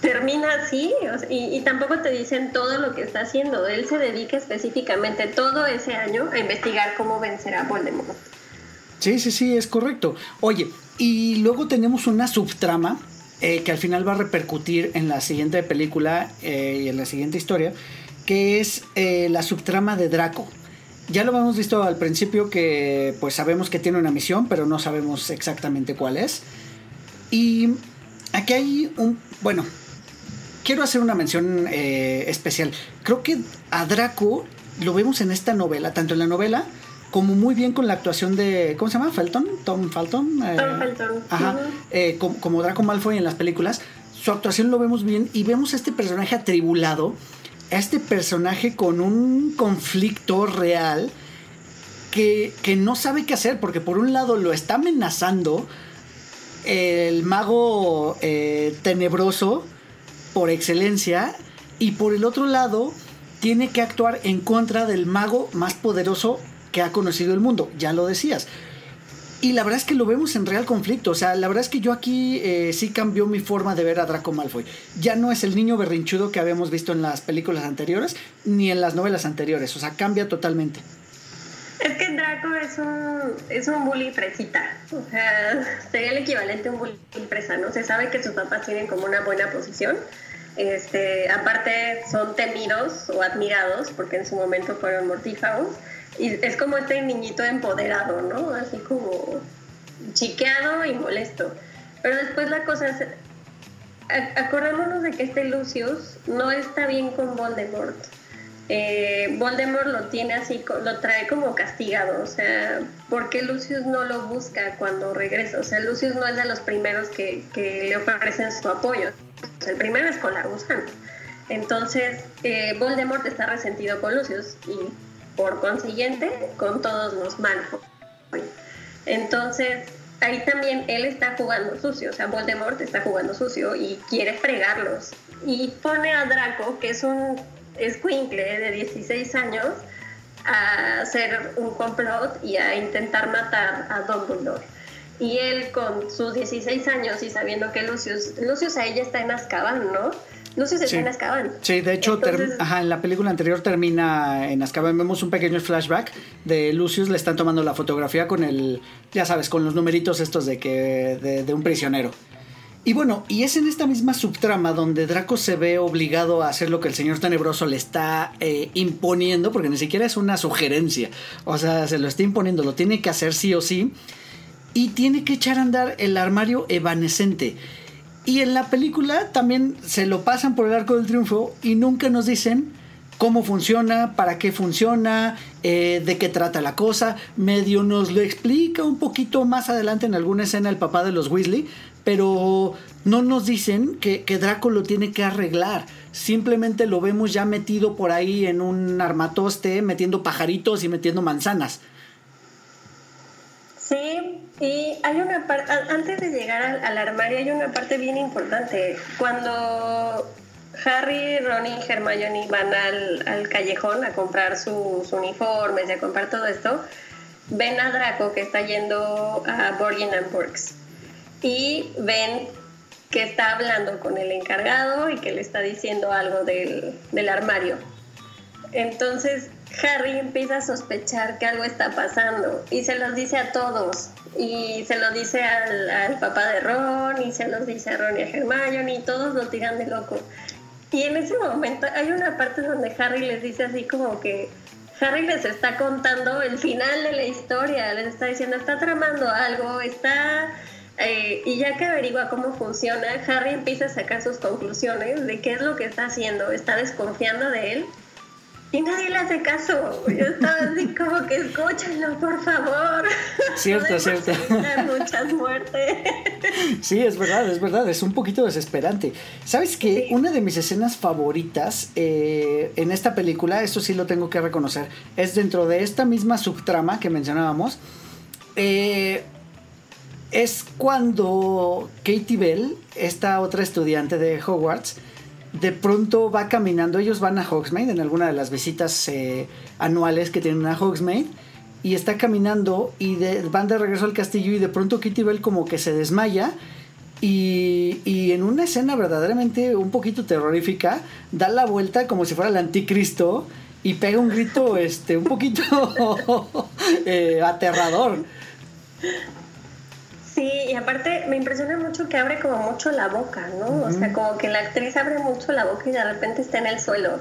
termina así y, y, tampoco te dicen todo lo que está haciendo. Él se dedica específicamente todo ese año a investigar cómo vencer a Voldemort. Sí, sí, sí, es correcto. Oye, y luego tenemos una subtrama eh, que al final va a repercutir en la siguiente película eh, y en la siguiente historia, que es eh, la subtrama de Draco. Ya lo hemos visto al principio que pues sabemos que tiene una misión, pero no sabemos exactamente cuál es. Y aquí hay un... Bueno, quiero hacer una mención especial. Creo que a Draco lo vemos en esta novela, tanto en la novela como muy bien con la actuación de, ¿cómo se llama? Felton, Tom Felton. Eh, Tom Felton. Ajá, eh, como, como, Draco Malfoy en las películas, su actuación lo vemos bien y vemos a este personaje atribulado, a este personaje con un conflicto real que, que no sabe qué hacer, porque por un lado lo está amenazando el mago eh, tenebroso por excelencia y por el otro lado tiene que actuar en contra del mago más poderoso que ha conocido el mundo, ya lo decías. Y la verdad es que lo vemos en real conflicto. O sea, la verdad es que yo aquí eh, sí cambió mi forma de ver a Draco Malfoy. Ya no es el niño berrinchudo que habíamos visto en las películas anteriores, ni en las novelas anteriores. O sea, cambia totalmente. Es que Draco es un, es un bully fresita. O sea, sería el equivalente a un bully fresa, ¿no? Se sabe que sus papás tienen como una buena posición. Este, aparte son temidos o admirados porque en su momento fueron mortífagos y es como este niñito empoderado, ¿no? Así como chiqueado y molesto. Pero después la cosa es, acordémonos de que este Lucius no está bien con Voldemort. Eh, Voldemort lo tiene así, lo trae como castigado, o sea, ¿por qué Lucius no lo busca cuando regresa? O sea, Lucius no es de los primeros que, que le ofrecen su apoyo, el primero es con la gusana. Entonces, eh, Voldemort está resentido con Lucius y por consiguiente con todos los Malfoy. Entonces, ahí también él está jugando sucio, o sea, Voldemort está jugando sucio y quiere fregarlos. Y pone a Draco, que es un escuincle de 16 años, a hacer un complot y a intentar matar a Dumbledore. Y él con sus 16 años y sabiendo que Lucius, Lucius a ella está en Azkaban, ¿no? Lucius está en Azkaban. Sí, de hecho, en la película anterior termina en Azkaban. Vemos un pequeño flashback de Lucius, le están tomando la fotografía con el, ya sabes, con los numeritos estos de, que, de, un prisionero. Y bueno, y es en esta misma subtrama donde Draco se ve obligado a hacer lo que el señor tenebroso le está eh, imponiendo, porque ni siquiera es una sugerencia, o sea, se lo está imponiendo, lo tiene que hacer sí o sí y tiene que echar a andar el armario evanescente. Y en la película también se lo pasan por el arco del triunfo y nunca nos dicen cómo funciona, para qué funciona, eh, de qué trata la cosa. Medio nos lo explica un poquito más adelante en alguna escena el papá de los Weasley, pero no nos dicen que, que, Draco lo tiene que arreglar. Simplemente lo vemos ya metido por ahí en un armatoste, metiendo pajaritos y metiendo manzanas. Sí, y hay una parte, antes de llegar al, armario, hay una parte bien importante. Cuando Harry, Ron y Hermione van al, callejón a comprar sus uniformes y a comprar todo esto, ven a Draco que está yendo a Borgin and Burks y ven que está hablando con el encargado y que le está diciendo algo del, del armario. Entonces Harry empieza a sospechar que algo está pasando y se los dice a todos. Y se lo dice al, papá de Ron y se los dice a Ron y a Hermione y todos lo tiran de loco. Y en ese momento hay una parte donde Harry les dice así como que Harry les está contando el final de la historia, les está diciendo, está tramando algo, está... Eh, y ya que averigua cómo funciona, Harry empieza a sacar sus conclusiones de qué es lo que está haciendo, está desconfiando de él y nadie le hace caso. Yo estaba así como que escúchenlo, por favor. Cierto, no cierto. Muchas muertes. Sí, es verdad, es verdad. Es un poquito desesperante. ¿Sabes qué? Una de mis escenas favoritas eh, en esta película, esto sí lo tengo que reconocer, es dentro de esta misma subtrama que mencionábamos. Eh, es cuando Katie Bell, esta otra estudiante de Hogwarts, de pronto va caminando, ellos van a Hogsmeade en alguna de las visitas eh, anuales que tienen a Hogsmeade y está caminando y van de regreso al castillo y de pronto Kitty Bell como que se desmaya y, y, en una escena verdaderamente un poquito terrorífica da la vuelta como si fuera el anticristo y pega un grito este un poquito eh, aterrador Sí, y aparte me impresiona mucho que abre como mucho la boca, ¿no? O sea, como que la actriz abre mucho la boca y de repente está en el suelo.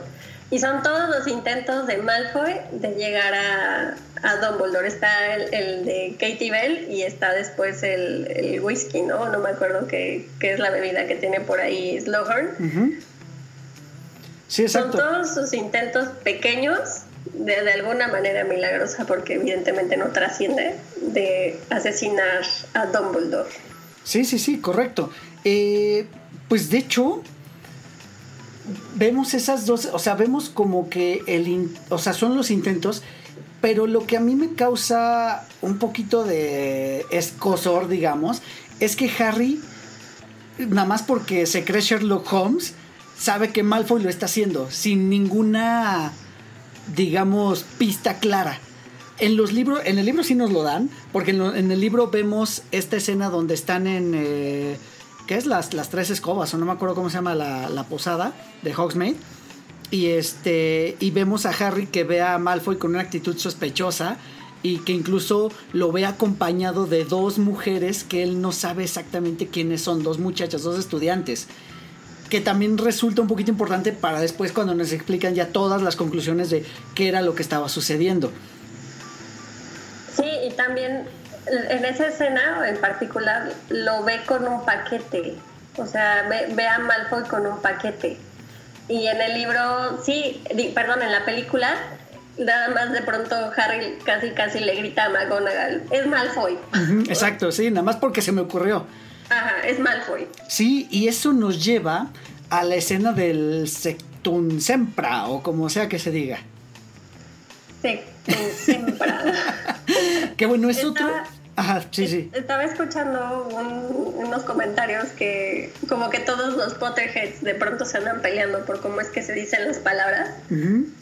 Y son todos los intentos de Malfoy de llegar a, a Dumbledore. Está el, de Katie Bell y está después el, whisky, ¿no? No me acuerdo qué, qué, es la bebida que tiene por ahí Slughorn. Sí, exacto. Son todos sus intentos pequeños de, alguna manera milagrosa, porque evidentemente no trasciende, de asesinar a Dumbledore. Sí, sí, sí, correcto. Eh, pues de hecho, vemos esas dos, o sea, vemos como que el, o sea, son los intentos, pero lo que a mí me causa un poquito de escosor, digamos, es que Harry, nada más porque se cree Sherlock Holmes, sabe que Malfoy lo está haciendo, sin ninguna, digamos, pista clara. En los libros, en el libro sí nos lo dan, porque en, el libro vemos esta escena donde están en eh, ¿qué es? Las, las tres escobas, o no me acuerdo cómo se llama la, la posada de Hogsmeade. Y este. Y vemos a Harry que ve a Malfoy con una actitud sospechosa. Y que incluso lo ve acompañado de dos mujeres que él no sabe exactamente quiénes son, dos muchachas, dos estudiantes. Que también resulta un poquito importante para después cuando nos explican ya todas las conclusiones de qué era lo que estaba sucediendo. Sí, y también en esa escena en particular lo ve con un paquete, o sea, ve, a Malfoy con un paquete. Y en el libro, sí, perdón, en la película, nada más de pronto Harry casi casi le grita a McGonagall, es Malfoy. exacto, sí, nada más porque se me ocurrió. Ajá, es Malfoy. Sí, y eso nos lleva a la escena del Sectum Sempra, o como sea que se diga. Sectum Sempra. Qué bueno, es otro Ajá, sí, sí. Estaba escuchando unos comentarios que como que todos los Potterheads de pronto se andan peleando por cómo es que se dicen las palabras,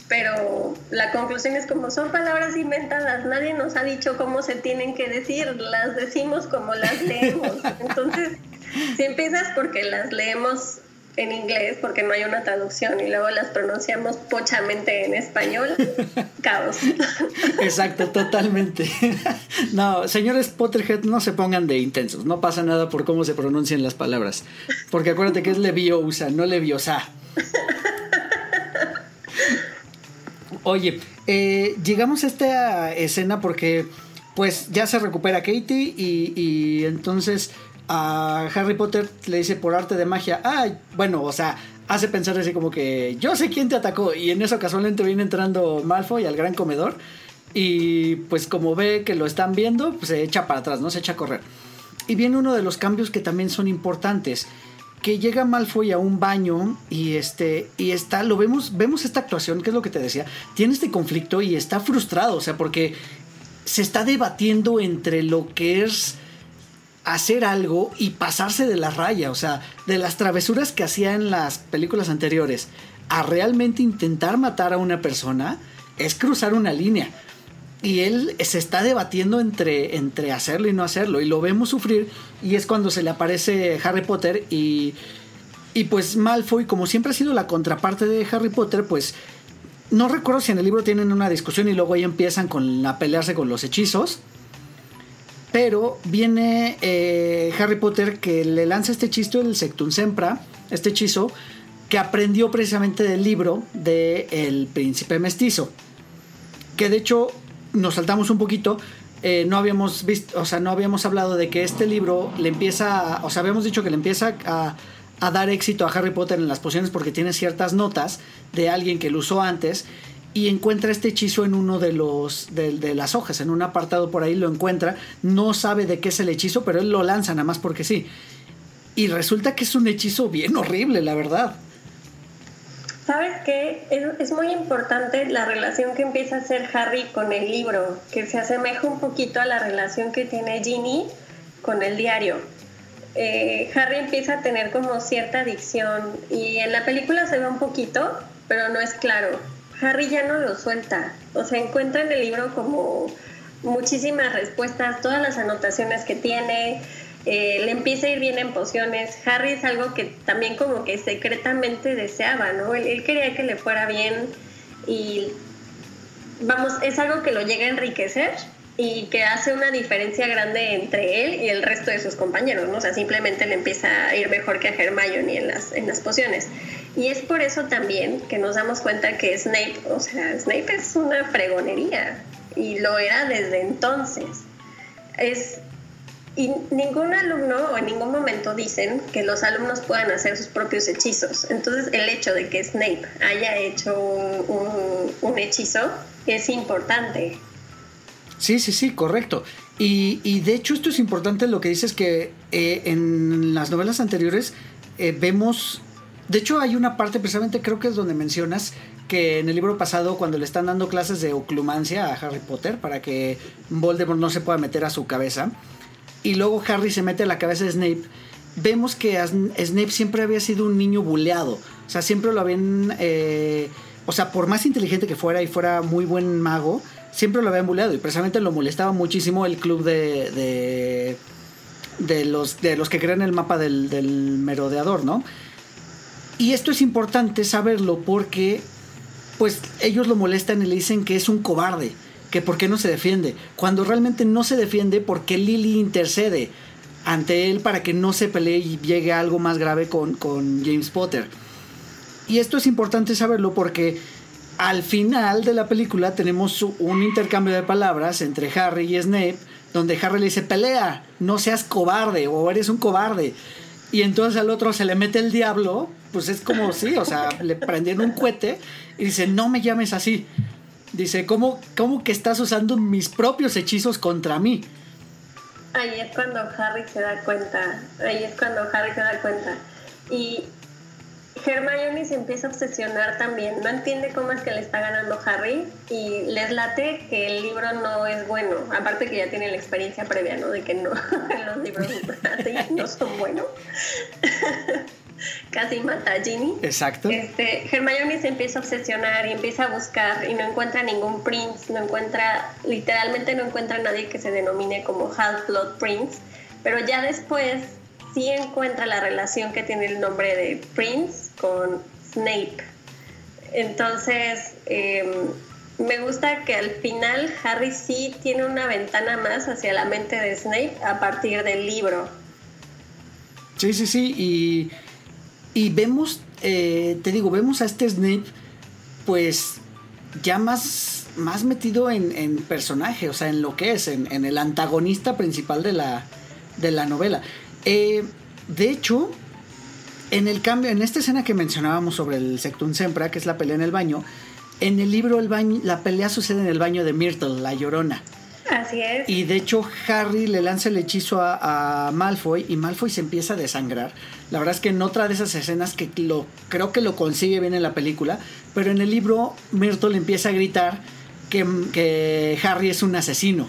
pero la conclusión es como son palabras inventadas, nadie nos ha dicho cómo se tienen que decir, las decimos como las leemos. Entonces, si empiezas porque las leemos en inglés porque no hay una traducción y luego las pronunciamos pochamente en español, caos. Exacto, totalmente. No, señores Potterhead, no se pongan de intensos, no pasa nada por cómo se pronuncian las palabras, porque acuérdate que es leviosa, no leviosa. Oye, eh, llegamos a esta escena porque pues ya se recupera Katie y, y entonces a Harry Potter le dice por arte de magia, ay, bueno, o sea, hace pensar así como que yo sé quién te atacó y en eso casualmente viene entrando Malfoy al gran comedor y pues como ve que lo están viendo, pues se echa para atrás, no se echa a correr. Y viene uno de los cambios que también son importantes, que llega Malfoy a un baño y este y está lo vemos vemos esta actuación, que es lo que te decía, tiene este conflicto y está frustrado, o sea, porque se está debatiendo entre lo que es hacer algo y pasarse de la raya, o sea, de las travesuras que hacía en las películas anteriores, a realmente intentar matar a una persona, es cruzar una línea. Y él se está debatiendo entre, entre hacerlo y no hacerlo. Y lo vemos sufrir. Y es cuando se le aparece Harry Potter. Y, y pues Malfoy, como siempre ha sido la contraparte de Harry Potter, pues no recuerdo si en el libro tienen una discusión y luego ahí empiezan con, a pelearse con los hechizos. Pero viene eh, Harry Potter que le lanza este hechizo, el Sectum Sempra, este hechizo, que aprendió precisamente del libro de El Príncipe Mestizo. Que de hecho nos saltamos un poquito. Eh, no habíamos visto, o sea, no habíamos hablado de que este libro le empieza, o sea, habíamos dicho que le empieza a dar éxito a Harry Potter en las pociones porque tiene ciertas notas de alguien que lo usó antes y encuentra este hechizo en uno de los de, las hojas, en un apartado por ahí lo encuentra, no sabe de qué es el hechizo, pero él lo lanza nada más porque sí. Y resulta que es un hechizo bien horrible, la verdad. ¿Sabes qué? Es, muy importante la relación que empieza a hacer Harry con el libro, que se asemeja un poquito a la relación que tiene Ginny con el diario. Eh, Harry empieza a tener como cierta adicción y en la película se ve un poquito, pero no es claro. Harry ya no lo suelta. O sea, encuentra en el libro como muchísimas respuestas, todas las anotaciones que tiene, eh, le empieza a ir bien en pociones. Harry es algo que también como que secretamente deseaba, ¿no? Él, quería que le fuera bien y vamos, es algo que lo llega a enriquecer y que hace una diferencia grande entre él y el resto de sus compañeros, ¿no? O sea, simplemente le empieza a ir mejor que a Hermione en las, en las pociones. Y es por eso también que nos damos cuenta que Snape, o sea, Snape es una fregonería y lo era desde entonces. Es y ningún alumno o en ningún momento dicen que los alumnos puedan hacer sus propios hechizos. Entonces el hecho de que Snape haya hecho un, hechizo es importante. Sí, sí, sí, correcto. Y, de hecho esto es importante lo que dices que eh, en las novelas anteriores eh, vemos, de hecho hay una parte precisamente creo que es donde mencionas que en el libro pasado cuando le están dando clases de oclumancia a Harry Potter para que Voldemort no se pueda meter a su cabeza, y luego Harry se mete a la cabeza de Snape, vemos que Snape siempre había sido un niño buleado. O sea, siempre lo habían... Eh, o sea, por más inteligente que fuera y fuera muy buen mago, siempre lo habían buleado. Y precisamente lo molestaba muchísimo el club de... de, los, de los que crean el mapa del, del merodeador, ¿no? Y esto es importante saberlo porque pues ellos lo molestan y le dicen que es un cobarde que por qué no se defiende, cuando realmente no se defiende porque Lily intercede ante él para que no se pelee y llegue algo más grave con, con James Potter. Y esto es importante saberlo porque al final de la película tenemos un intercambio de palabras entre Harry y Snape, donde Harry le dice, pelea, no seas cobarde o eres un cobarde. Y entonces al otro se le mete el diablo, pues es como sí, o sea, le prendieron un cohete y dice, no me llames así. Dice, ¿cómo, ¿cómo que estás usando mis propios hechizos contra mí? Ahí es cuando Harry se da cuenta. Ahí es cuando Harry se da cuenta. Y Hermione se empieza a obsesionar también. No entiende cómo es que le está ganando Harry y les late que el libro no es bueno. Aparte que ya tiene la experiencia previa, ¿no? De que no, los libros así no son buenos. casi mata a Ginny. Exacto. Este, Hermione se empieza a obsesionar y empieza a buscar y no encuentra ningún prince, no encuentra, literalmente no encuentra a nadie que se denomine como Half-Blood Prince, pero ya después sí encuentra la relación que tiene el nombre de Prince con Snape. Entonces, em, me gusta que al final Harry sí tiene una ventana más hacia la mente de Snape a partir del libro. Sí, sí, sí, y y vemos, eh, te digo, vemos a este Snape, pues ya más, más metido en, personaje, o sea, en lo que es, en, el antagonista principal de la, de la novela. Eh, de hecho, en el cambio, en esta escena que mencionábamos sobre el Sectum Sempra, que es la pelea en el baño, en el libro el baño, la pelea sucede en el baño de Myrtle, la llorona. Así es. Y de hecho Harry le lanza el hechizo a, Malfoy y Malfoy se empieza a desangrar. La verdad es que en otra de esas escenas que lo, creo que lo consigue bien en la película, pero en el libro Myrtle empieza a gritar que, Harry es un asesino.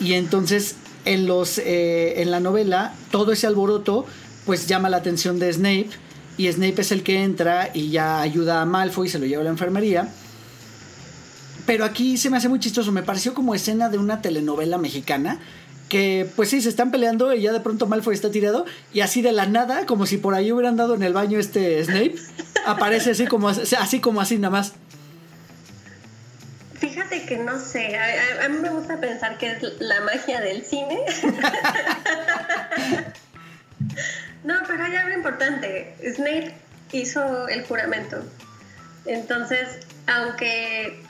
Y entonces en, los, eh, en la novela todo ese alboroto pues llama la atención de Snape y Snape es el que entra y ya ayuda a Malfoy y se lo lleva a la enfermería pero aquí se me hace muy chistoso, me pareció como escena de una telenovela mexicana que pues sí, se están peleando y ya de pronto Malfoy está tirado y así de la nada, como si por ahí hubieran dado en el baño este Snape, aparece así como así como así nada más. Fíjate que no sé, a, mí me gusta pensar que es la magia del cine. no, pero hay algo importante. Snape hizo el juramento. Entonces, aunque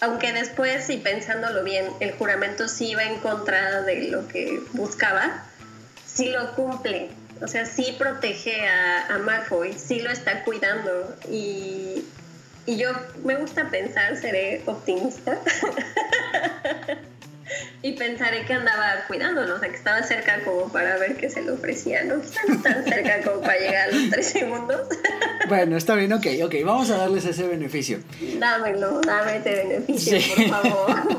aunque después, y pensándolo bien, el juramento sí iba en contra de lo que buscaba, sí lo cumple. O sea, sí protege a, a Malfoy, sí lo está cuidando. Y, y yo me gusta pensar, seré optimista. y pensaré que andaba cuidándolo, o sea, que estaba cerca como para ver qué se le ofrecía, ¿no? Tan cerca como para llegar a los tres segundos. bueno, está bien, ok, ok, vamos a darles ese beneficio. Dámelo, dame ese beneficio, por favor.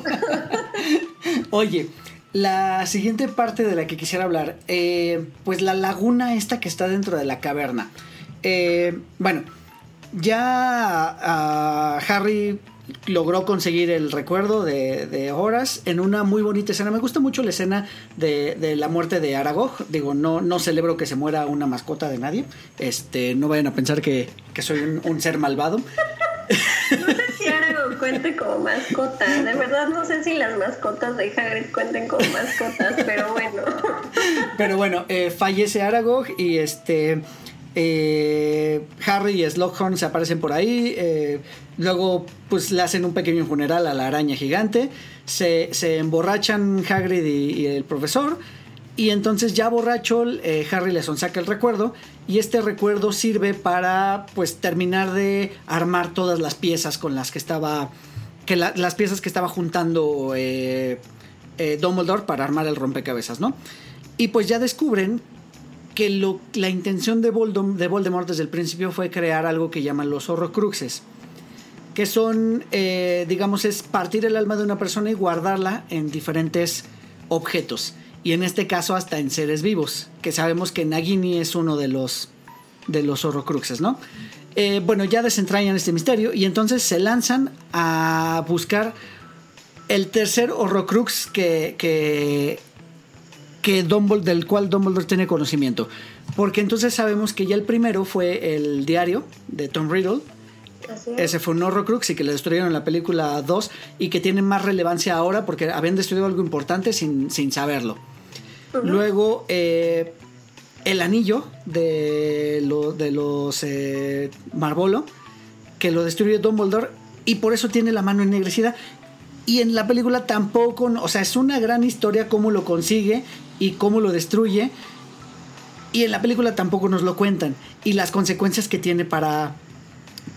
Oye, la siguiente parte de la que quisiera hablar, eh, pues la laguna esta que está dentro de la caverna. Eh, bueno, ya Harry logró conseguir el recuerdo de, de, Horas en una muy bonita escena. Me gusta mucho la escena de, la muerte de Aragog. Digo, no, no celebro que se muera una mascota de nadie. Este, no vayan a pensar que, soy un, ser malvado. No sé si Aragog cuente como mascota. De verdad no sé si las mascotas de Hagrid cuenten como mascotas, pero bueno. Pero bueno, eh, fallece Aragog y este eh, Harry y Slughorn se aparecen por ahí. eh, luego, pues le hacen un pequeño funeral a la araña gigante. Se, emborrachan Hagrid y, el profesor. Y entonces ya borracho, eh, Harry le sonsaca el recuerdo. Y este recuerdo sirve para, pues, terminar de armar todas las piezas con las que estaba. Que la- las piezas que estaba juntando eh, Dumbledore para armar el rompecabezas, ¿no? Y pues ya descubren que la intención de Voldemort desde el principio fue crear algo que llaman los horrocruxes. Que son, eh, digamos, es partir el alma de una persona y guardarla en diferentes objetos. Y en este caso hasta en seres vivos. Que sabemos que Nagini es uno de los, de los horrocruxes, ¿no? Eh, bueno, ya desentrañan este misterio y entonces se lanzan a buscar el tercer horrocrux que, que, que Dumbledore, del cual Dumbledore tiene conocimiento. Porque entonces sabemos que ya el primero fue el diario de Tom Riddle. Así es. Ese fue un horrocrux y que le destruyeron en la película 2 y que tiene más relevancia ahora porque habían destruido algo importante sin, sin saberlo. Luego, eh, el anillo de, lo- de los eh, Marvolo, que lo destruye Dumbledore y por eso tiene la mano ennegrecida. Y en la película tampoco, o sea, es una gran historia cómo lo consigue y cómo lo destruye. Y en la película tampoco nos lo cuentan. Y las consecuencias que tiene para,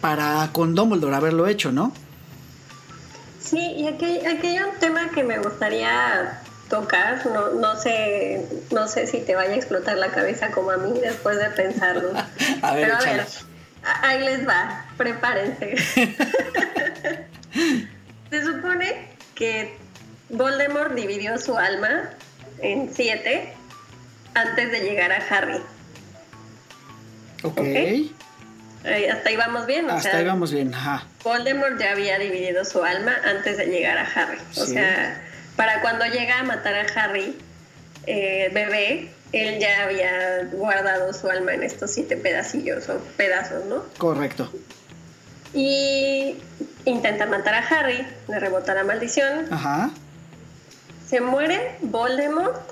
para con Dumbledore haberlo hecho, ¿no? Sí, y aquí, aquí hay un tema que me gustaría tocar. No, no, sé, no sé si te vaya a explotar la cabeza como a mí después de pensarlo. A ver, Pero a ver, ahí les va, prepárense. Se supone que Voldemort dividió su alma en siete antes de llegar a Harry. Ok. Ok. Ahí- hasta ahí vamos bien. o Hasta sea, ahí vamos bien. Ajá. Voldemort ya había dividido su alma antes de llegar a Harry. O Sí. sea, para cuando llega a matar a Harry, eh, bebé, él ya había guardado su alma en estos siete pedacillos o pedazos, ¿no? Correcto. Y intenta matar a Harry, le rebota la maldición. Ajá. ¿Se muere Voldemort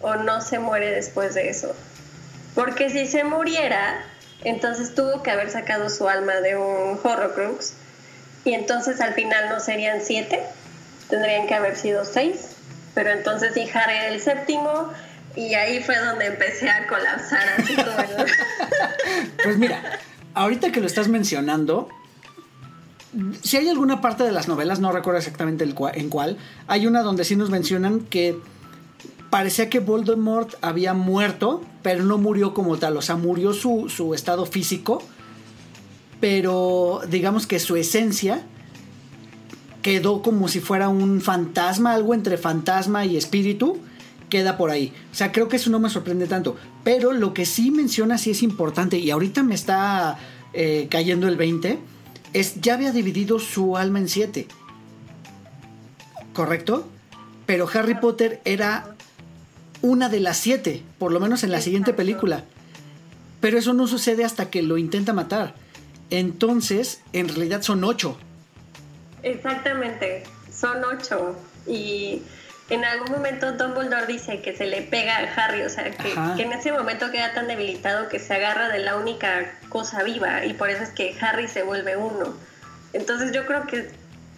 o no se muere después de eso? Porque si se muriera, entonces tuvo que haber sacado su alma de un Horrocrux y entonces al final no serían siete, tendrían que haber sido seis. Pero entonces sí, Harry era el séptimo y ahí fue donde empecé a colapsar así como... Pues mira, ahorita que lo estás mencionando, si hay alguna parte de las novelas, no recuerdo exactamente en cuál, hay una donde sí nos mencionan que parecía que Voldemort había muerto, pero no murió como tal, o sea, murió su, su estado físico, pero digamos que su esencia quedó como si fuera un fantasma, algo entre fantasma y espíritu, queda por ahí. O sea, creo que eso no me sorprende tanto. Pero lo que sí menciona sí es importante, y ahorita me está eh, cayendo el 20, es ya había dividido su alma en siete. ¿Correcto? Pero Harry Potter era una de las siete, por lo menos en la siguiente película. Pero eso no sucede hasta que lo intenta matar. Entonces, en realidad son ocho. Exactamente, son ocho. Y en algún momento Dumbledore dice que se le pega a Harry, o sea, que, que en ese momento queda tan debilitado que se agarra de la única cosa viva y por eso es que Harry se vuelve uno. Entonces yo creo que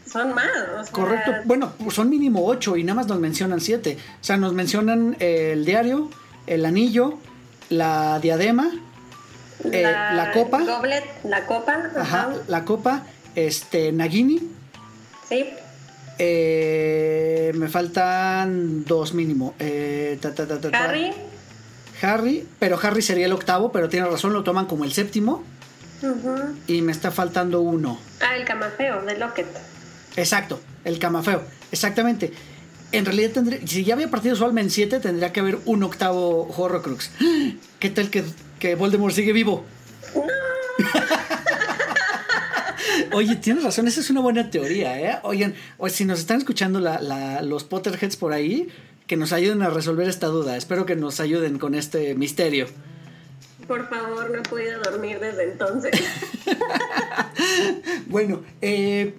son más. o sea, Correcto. Bueno, son mínimo ocho y nada más nos mencionan siete. O sea, nos mencionan eh, el diario, el anillo, la diadema, eh, la copa. Goblet, la copa. ajá, Ajá. la copa, este, Nagini. Sí. eh, me faltan dos mínimo. Eh, ta, ta, ta, ta, ta. Harry. Harry, pero Harry sería el octavo, pero tiene razón, lo toman como el séptimo. Y me está faltando uno. Ah, el camafeo de Locket. Exacto, el camafeo, exactamente. En realidad tendría, si ya había partido su alma en 7, tendría que haber un octavo Horrocrux. ¿Qué tal que, que Voldemort sigue vivo? Oye, tienes razón, esa es una buena teoría, ¿eh? Oigan, o si nos están escuchando la- la- los Potterheads por ahí, que nos ayuden a resolver esta duda. Espero que nos ayuden con este misterio. Por favor, no he podido dormir desde entonces. Bueno, eh,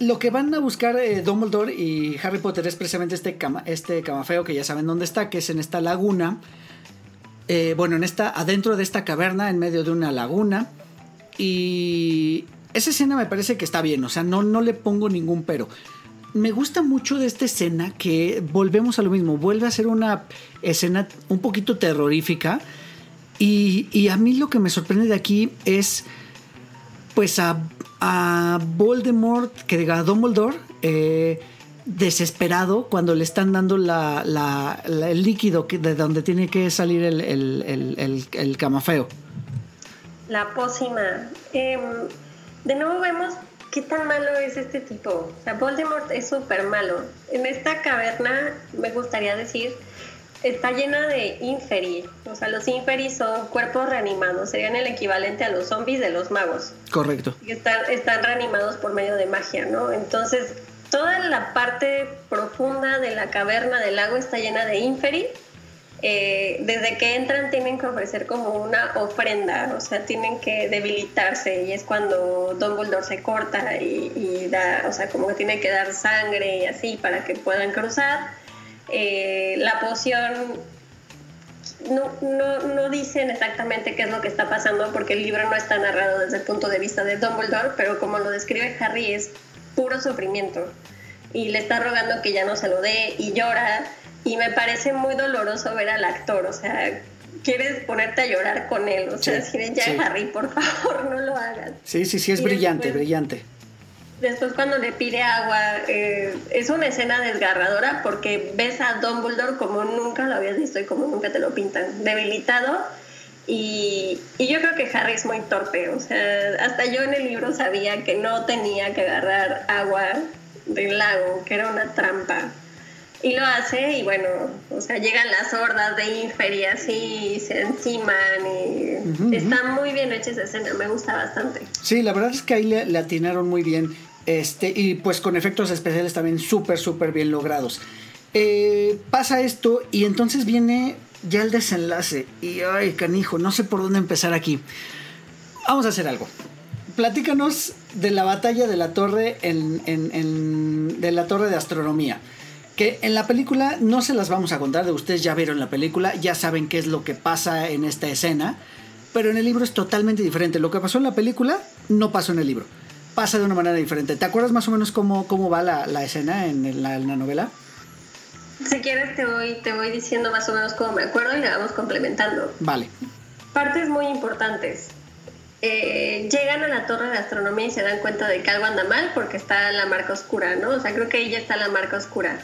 lo que van a buscar eh, Dumbledore y Harry Potter es precisamente este, cama, este camafeo que ya saben dónde está, que es en esta laguna. eh, bueno, en esta, adentro de esta caverna, en medio de una laguna. Y esa escena me parece que está bien, o sea, no, no le pongo ningún pero. Me gusta mucho de esta escena que volvemos a lo mismo, vuelve a ser una escena un poquito terrorífica. Y, a mí lo que me sorprende de aquí es, pues, a, a Voldemort, que diga, a Dumbledore, eh, desesperado cuando le están dando la, la, la- el líquido que, de donde tiene que salir el, el, el, el- el camafeo. La pócima. Em, de nuevo vemos qué tan malo es este tipo. O sea, Voldemort es súper malo. En esta caverna, me gustaría decir, está llena de inferi. O sea, los inferi son cuerpos reanimados. Serían el equivalente a los zombies de los magos. Correcto. que están, están reanimados por medio de magia, ¿no? Entonces, toda la parte profunda de la caverna del lago está llena de inferi. Eh, desde que entran tienen que ofrecer como una ofrenda, o sea, tienen que debilitarse y es cuando Dumbledore se corta y, y da, o sea, como que tiene que dar sangre y así para que puedan cruzar. Eh, la poción no, no, no dicen exactamente qué es lo que está pasando porque el libro no está narrado desde el punto de vista de Dumbledore, pero como lo describe Harry es puro sufrimiento y le está rogando que ya no se lo dé y llora y me parece muy doloroso ver al actor, o sea, quieres ponerte a llorar con él, o sea, Sí, decir, ya sí. Harry, por favor, no lo hagas. Sí, sí, sí, es Y brillante, después- brillante. Después cuando le pide agua, eh, es una escena desgarradora porque ves a Dumbledore como nunca lo habías visto y como nunca te lo pintan, debilitado. Y, y yo creo que Harry es muy torpe, o sea, hasta yo en el libro sabía que no tenía que agarrar agua del lago, que era una trampa. Y lo hace y bueno, o sea, llegan las hordas de Inferi así, y se enciman y Ujú, ujú. está muy bien hecha esa escena, me gusta bastante. Sí, la verdad es que ahí le, le atinaron muy bien. Este, y pues con efectos especiales también súper, súper bien logrados. Eh, pasa esto y entonces viene ya el desenlace. Y ay, canijo, no sé por dónde empezar aquí. Vamos a hacer algo. Platícanos de la batalla de la torre en, en- en- de la torre de astronomía. Que en la película no se las vamos a contar, de ustedes ya vieron la película, ya saben qué es lo que pasa en esta escena, pero en el libro es totalmente diferente. Lo que pasó en la película no pasó en el libro, pasa de una manera diferente. ¿Te acuerdas más o menos cómo, cómo va la, la escena en, en la, en la novela? Si quieres te voy, te voy diciendo más o menos cómo me acuerdo y le vamos complementando. Vale, Partes muy importantes. Eh, llegan a la torre de astronomía y se dan cuenta de que algo anda mal porque está la marca oscura, ¿no? O sea, creo que ahí ya está la marca oscura.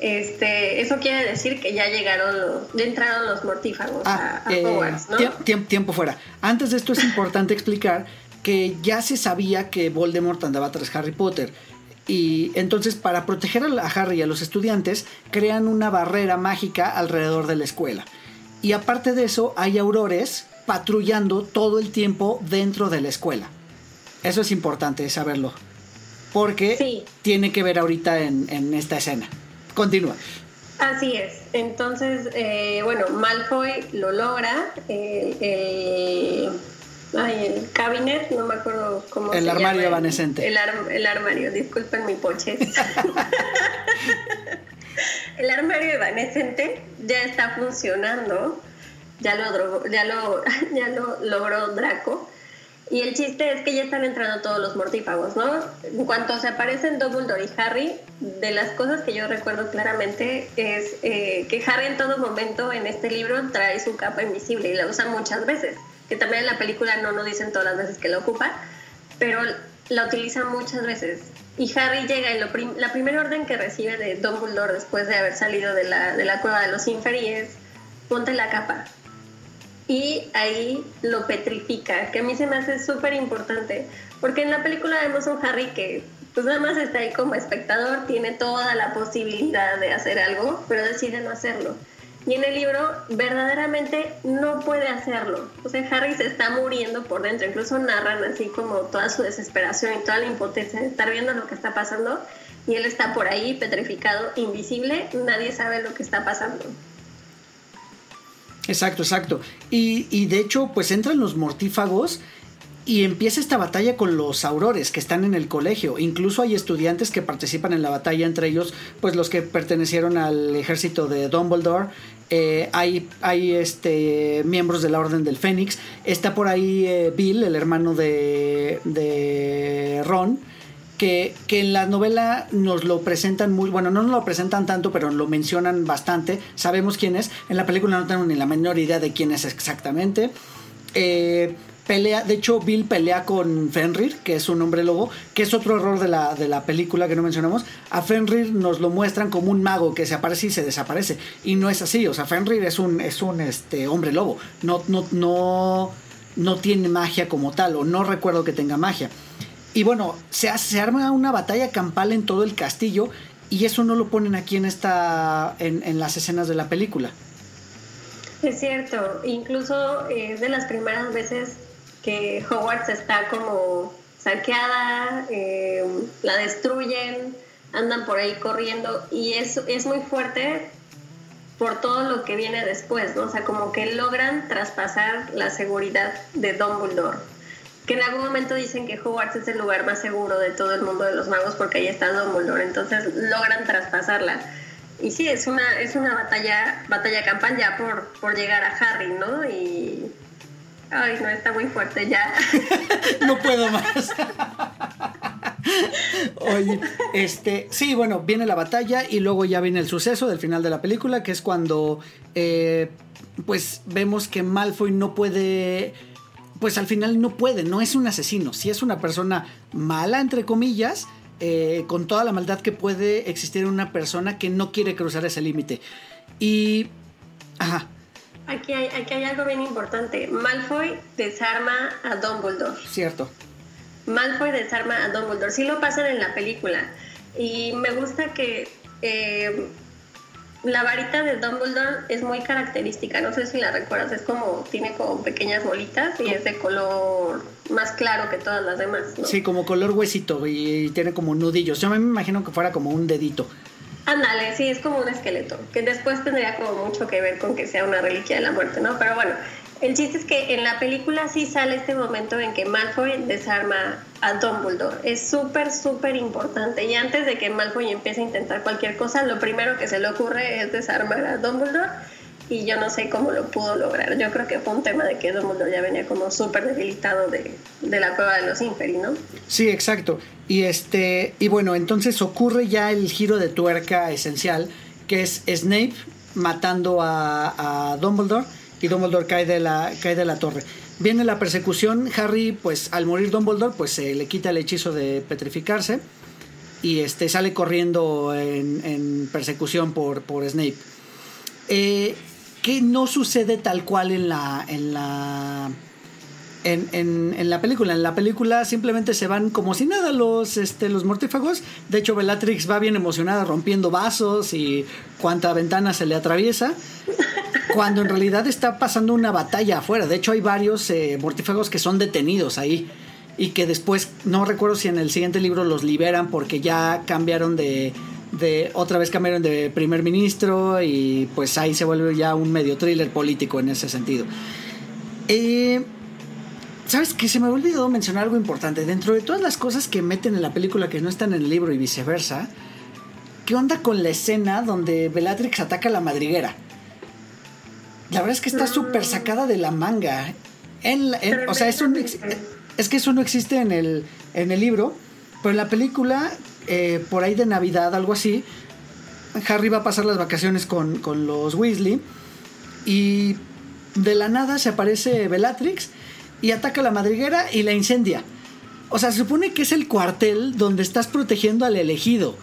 Este, eso quiere decir que ya llegaron los, ya entraron los mortífagos Ah, a, a eh, Hogwarts, ¿no? tiemp- tiemp- tiempo fuera. Antes de esto es importante explicar que ya se sabía que Voldemort andaba tras Harry Potter. Y entonces para proteger a Harry y a los estudiantes crean una barrera mágica alrededor de la escuela. Y aparte de eso hay aurores patrullando todo el tiempo dentro de la escuela. Eso es importante saberlo. Porque Sí. tiene que ver ahorita en, en esta escena. Continúa. Así es. Entonces, eh, bueno, Malfoy lo logra. El, el, ay, el cabinet, no me acuerdo cómo El se armario llama. evanescente. El, ar- el armario, disculpen mi poche. el armario evanescente ya está funcionando. Ya lo, ya lo, ya lo logró Draco. Y el chiste es que ya están entrando todos los mortífagos, ¿no? En cuanto se aparecen Dumbledore y Harry, de las cosas que yo recuerdo claramente es eh, que Harry en todo momento en este libro trae su capa invisible y la usa muchas veces. Que también en la película no nos dicen todas las veces que la ocupa, pero la utiliza muchas veces. Y Harry llega y lo la primera orden que recibe de Dumbledore después de haber salido de la, de la cueva de los Inferi es ponte la capa y ahí lo petrifica, que a mí se me hace súper importante, porque en la película vemos un Harry que pues nada más está ahí como espectador, tiene toda la posibilidad de hacer algo, pero decide no hacerlo. Y en el libro verdaderamente no puede hacerlo. O sea, Harry se está muriendo por dentro. Incluso narran así como toda su desesperación y toda la impotencia de estar viendo lo que está pasando. Y él está por ahí petrificado, invisible. Nadie sabe lo que está pasando. Exacto, exacto. Y, y de hecho, pues entran los mortífagos y empieza esta batalla con los aurores que están en el colegio. Incluso hay estudiantes que participan en la batalla, entre ellos, pues los que pertenecieron al ejército de Dumbledore Eh, hay hay este, miembros de la Orden del Fénix. Está por ahí eh, Bill, el hermano de, de Ron. Que, en la novela nos lo presentan muy, bueno, no nos lo presentan tanto, pero lo mencionan bastante, sabemos quién es, en la película no tenemos ni la menor idea de quién es exactamente. Eh, pelea, de hecho Bill pelea con Fenrir, que es un hombre lobo, que es otro error de la, de la película que no mencionamos. A Fenrir nos lo muestran como un mago que se aparece y se desaparece. Y no es así, o sea, Fenrir es un, es un este, hombre lobo. No, no, no, no tiene magia como tal, o no recuerdo que tenga magia. Y bueno, se, se arma una batalla campal en todo el castillo y eso no lo ponen aquí en, esta, en, las escenas de la película. Es cierto, incluso es de las primeras veces que Hogwarts está como saqueada, eh, la destruyen, andan por ahí corriendo y es, es muy fuerte por todo lo que viene después, ¿no? O sea, como que logran traspasar la seguridad de Dumbledore. Que en algún momento dicen que Hogwarts es el lugar más seguro de todo el mundo de los magos porque ahí está Dumbledore, entonces logran traspasarla. Y sí, es una, es una batalla, batalla campaña por, por llegar a Harry, ¿no? Y Ay, no, está muy fuerte ya. no puedo más. Oye, este, sí, bueno, viene la batalla y luego ya viene el suceso del final de la película, que es cuando, eh, pues, vemos que Malfoy no puede, pues al final no puede, no es un asesino, sí es una persona mala, entre comillas, eh, con toda la maldad que puede existir en una persona que no quiere cruzar ese límite. Y, ajá, Aquí hay, aquí hay algo bien importante. Malfoy desarma a Dumbledore. Cierto. Malfoy desarma a Dumbledore. Sí lo pasan en la película. Y me gusta que eh, la varita de Dumbledore es muy característica. No sé si la recuerdas. Es como, tiene como pequeñas bolitas y es de color más claro que todas las demás. Sí, como color huesito y tiene como nudillos. Yo me imagino que fuera como un dedito. Ándale, sí, es como un esqueleto, que después tendría como mucho que ver con que sea una reliquia de la muerte, ¿no? Pero bueno, el chiste es que en la película sí sale este momento en que Malfoy desarma a Dumbledore. Es súper, súper importante. Y antes de que Malfoy empiece a intentar cualquier cosa, lo primero que se le ocurre es desarmar a Dumbledore y yo no sé cómo lo pudo lograr. Yo creo que fue un tema de que Dumbledore ya venía como súper debilitado de, de, la cueva de los Inferi, ¿no? Sí, exacto. Y este y bueno, entonces ocurre ya el giro de tuerca esencial, que es Snape matando a, a Dumbledore y Dumbledore cae de la cae de la torre. Viene la persecución, Harry pues al morir Dumbledore pues se le quita el hechizo de petrificarse y este sale corriendo en, persecución por, por Snape. Eh, que no sucede tal cual en la. en la. En, en, la película. En la película simplemente se van como si nada los, este, los mortífagos. De hecho, Bellatrix va bien emocionada rompiendo vasos y cuánta ventana se le atraviesa. Cuando en realidad está pasando una batalla afuera. De hecho, hay varios eh, mortífagos que son detenidos ahí. Y que después, no recuerdo si en el siguiente libro los liberan porque ya cambiaron de, otra vez cambiaron de primer ministro y pues ahí se vuelve ya un medio thriller político en ese sentido. Eh, ¿Sabes que Se me olvidó mencionar algo importante. Dentro de todas las cosas que meten en la película que no están en el libro y viceversa, ¿qué onda con la escena donde Bellatrix ataca a la madriguera? La verdad es que está súper sacada de la manga. O sea, es que eso no existe en el, en el libro, pero en la película eh, por ahí de Navidad, algo así, Harry va a pasar las vacaciones con, los Weasley y de la nada se aparece Bellatrix y ataca la madriguera y la incendia. O sea, se supone que es el cuartel donde estás protegiendo al elegido.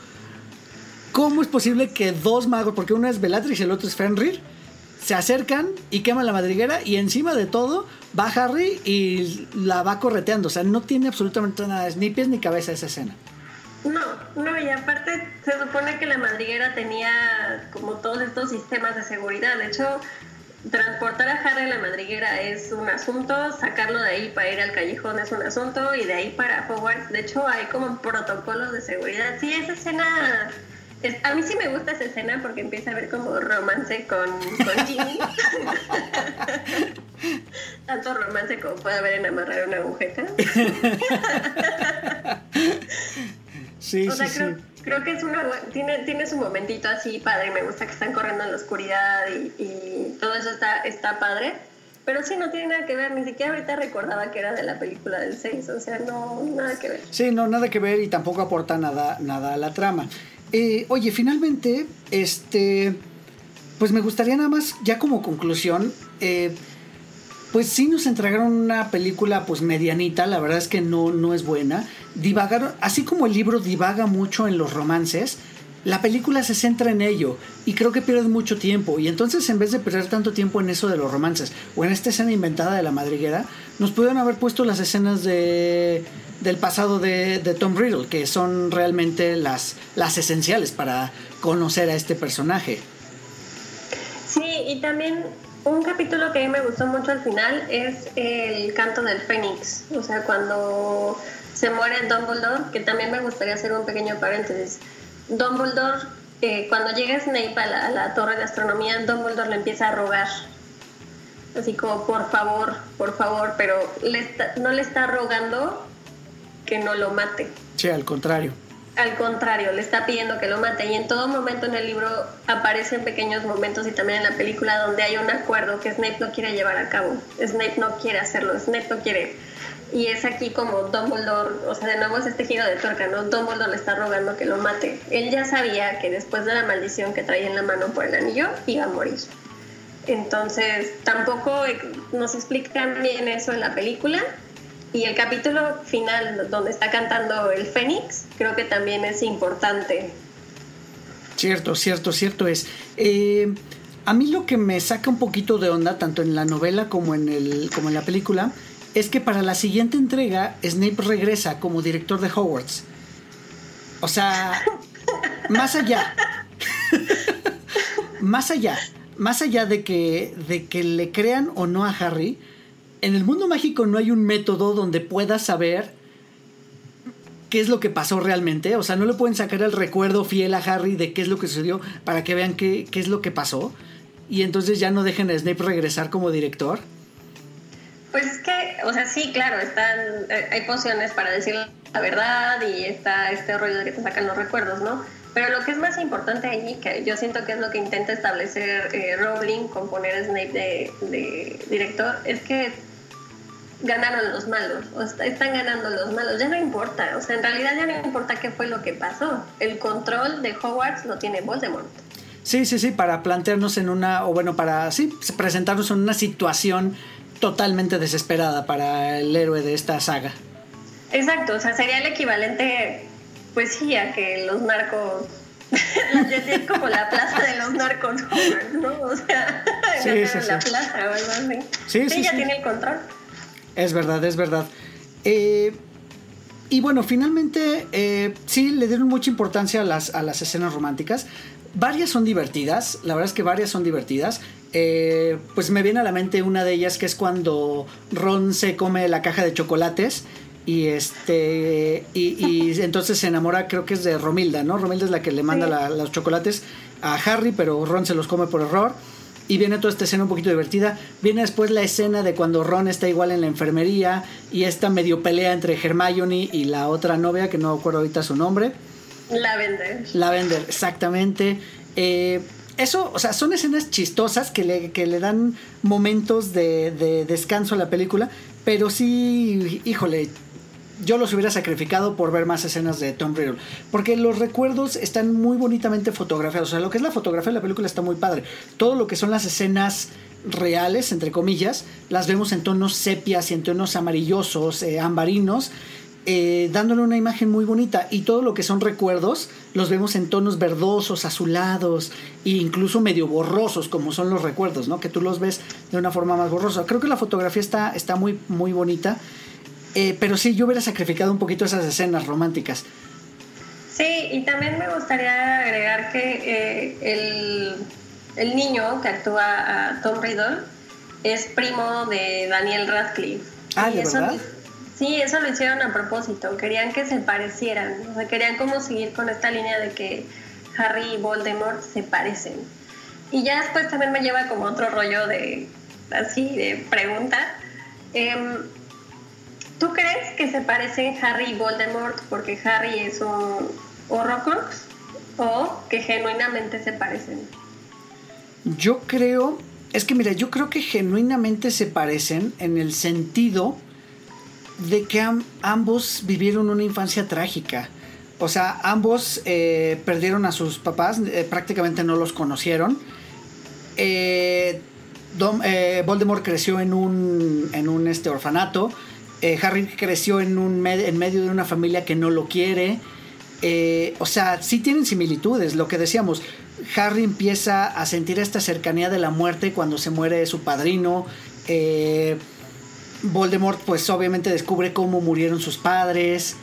¿Cómo es posible que dos magos, porque uno es Bellatrix y el otro es Fenrir, se acercan y queman la madriguera y encima de todo va Harry y la va correteando? O sea, no tiene absolutamente nada, ni pies ni cabeza esa escena. No, no, y aparte se supone que la madriguera tenía como todos estos sistemas de seguridad. De hecho, transportar a Harry a la madriguera es un asunto, sacarlo de ahí para ir al callejón es un asunto, y de ahí para Hogwarts, de hecho, hay como protocolos de seguridad. Sí, esa escena. A mí sí me gusta esa escena porque empieza a haber como romance con, con Ginny. Tanto romance como puede haber en amarrar una agujeta. Sí, sí, Creo que es una tiene, tiene su momentito así padre, me gusta que están corriendo en la oscuridad y, todo eso está, está padre. Pero sí, no tiene nada que ver, ni siquiera ahorita recordaba que era de la película del 6, o sea, no, nada que ver. Sí, no, nada que ver y tampoco aporta nada, nada a la trama. Eh, oye, finalmente, este, pues me gustaría nada más, ya como conclusión, eh, pues sí nos entregaron una película pues medianita, la verdad es que no, no es buena. Divagaron, así como el libro divaga mucho en los romances, la película se centra en ello y creo que pierde mucho tiempo. Y entonces en vez de perder tanto tiempo en eso de los romances o en esta escena inventada de la madriguera, nos pudieron haber puesto las escenas de, del pasado de, de Tom Riddle, que son realmente las, las esenciales para conocer a este personaje. Sí, y también un capítulo que a mí me gustó mucho al final es el canto del Fénix, o sea, cuando se muere Dumbledore, que también me gustaría hacer un pequeño paréntesis. Dumbledore, eh, cuando llega Snape a la, torre de astronomía, Dumbledore le empieza a rogar, así como por favor, por favor, pero no le está rogando que no lo mate. Sí, al contrario al contrario, le está pidiendo que lo mate y en todo momento en el libro aparecen pequeños momentos y también en la película donde hay un acuerdo que Snape no quiere llevar a cabo. Snape no quiere hacerlo, Snape no quiere. Y es aquí como Dumbledore, o sea, de nuevo es este giro de tuerca, ¿no? Dumbledore le está rogando que lo mate. Él ya sabía que después de la maldición que traía en la mano por el anillo, iba a morir. Entonces, tampoco nos explican bien eso en la película, y el capítulo final, donde está cantando el Fénix, creo que también es importante. Cierto, cierto, cierto es. Eh, a mí lo que me saca un poquito de onda, tanto en la novela como en, el, como en la película, es que para la siguiente entrega Snape regresa como director de Hogwarts. O sea, más allá. más allá. Más allá de que, de que le crean o no a Harry, en el mundo mágico no hay un método donde puedas saber qué es lo que pasó realmente. O sea, no le pueden sacar el recuerdo fiel a Harry de qué es lo que sucedió para que vean qué, qué es lo que pasó. Y entonces ya no dejen a Snape regresar como director. Pues es que, o sea, sí, claro, están, eh, hay pociones para decir la verdad y está este rollo de que te sacan los recuerdos, ¿no? Pero lo que es más importante ahí, que yo siento que es lo que intenta establecer eh, Rowling con poner Snape de, de, director, es que ganaron los malos, o están ganando los malos, ya no importa, o sea, en realidad ya no importa qué fue lo que pasó, el control de Hogwarts lo tiene Voldemort. Sí, sí, sí, para plantearnos en una, o bueno, para, sí, presentarnos en una situación totalmente desesperada para el héroe de esta saga. Exacto, o sea, sería el equivalente, pues sí, a que los narcos es como la plaza de los narcos, ¿no? O sea, sí, sí, la plaza o algo así. Sí, sí, ya tiene el control. Es verdad, es verdad. Eh, y bueno, finalmente eh, sí le dieron mucha importancia a las, a las escenas románticas. Varias son divertidas, la verdad es que varias son divertidas. Eh, pues me viene a la mente una de ellas que es cuando Ron se come la caja de chocolates y este y, entonces se enamora creo que es de Romilda no Romilda es la que le manda los chocolates a Harry pero Ron se los come por error y viene toda esta escena un poquito divertida. Viene después la escena de cuando Ron está igual en la enfermería y esta medio pelea entre Hermione y la otra novia, que no acuerdo ahorita su nombre. Lavender. Lavender, exactamente. Eh, eso, o sea, son escenas chistosas que le, que le dan momentos de, de descanso a la película, pero sí, híjole, yo los hubiera sacrificado por ver más escenas de Tom Riddle. Porque los recuerdos están muy bonitamente fotografiados. O sea, lo que es la fotografía de la película está muy padre. Todo lo que son las escenas reales, entre comillas, las vemos en tonos sepias y en tonos amarillosos, eh, ambarinos. Eh, dándole una imagen muy bonita y todo lo que son recuerdos los vemos en tonos verdosos, azulados e incluso medio borrosos como son los recuerdos, ¿no? Que tú los ves de una forma más borrosa. Creo que la fotografía está, está muy, muy bonita eh, pero sí, yo hubiera sacrificado un poquito esas escenas románticas. Sí, y también me gustaría agregar que eh, el, niño que actúa a Tom Riddle es primo de Daniel Radcliffe. Ah, ¿de verdad? Sí, eso lo hicieron a propósito. Querían que se parecieran. O sea, querían como seguir con esta línea de que Harry y Voldemort se parecen. Y ya después también me lleva como otro rollo de, así, de pregunta. Em, ¿Tú crees que se parecen Harry y Voldemort porque Harry es un Horrocrux o que genuinamente se parecen? Yo creo, es que mira, yo creo que genuinamente se parecen en el sentido de que ambos vivieron una infancia trágica. O sea, ambos eh, perdieron a sus papás, eh, prácticamente no los conocieron. Eh, Voldemort creció en un, en un este, orfanato. Harry creció en, un en medio de una familia que no lo quiere. o sea, sí tienen similitudes. Lo que decíamos, Harry empieza a sentir esta cercanía de la muerte cuando se muere su padrino. Voldemort pues obviamente descubre cómo murieron sus padres.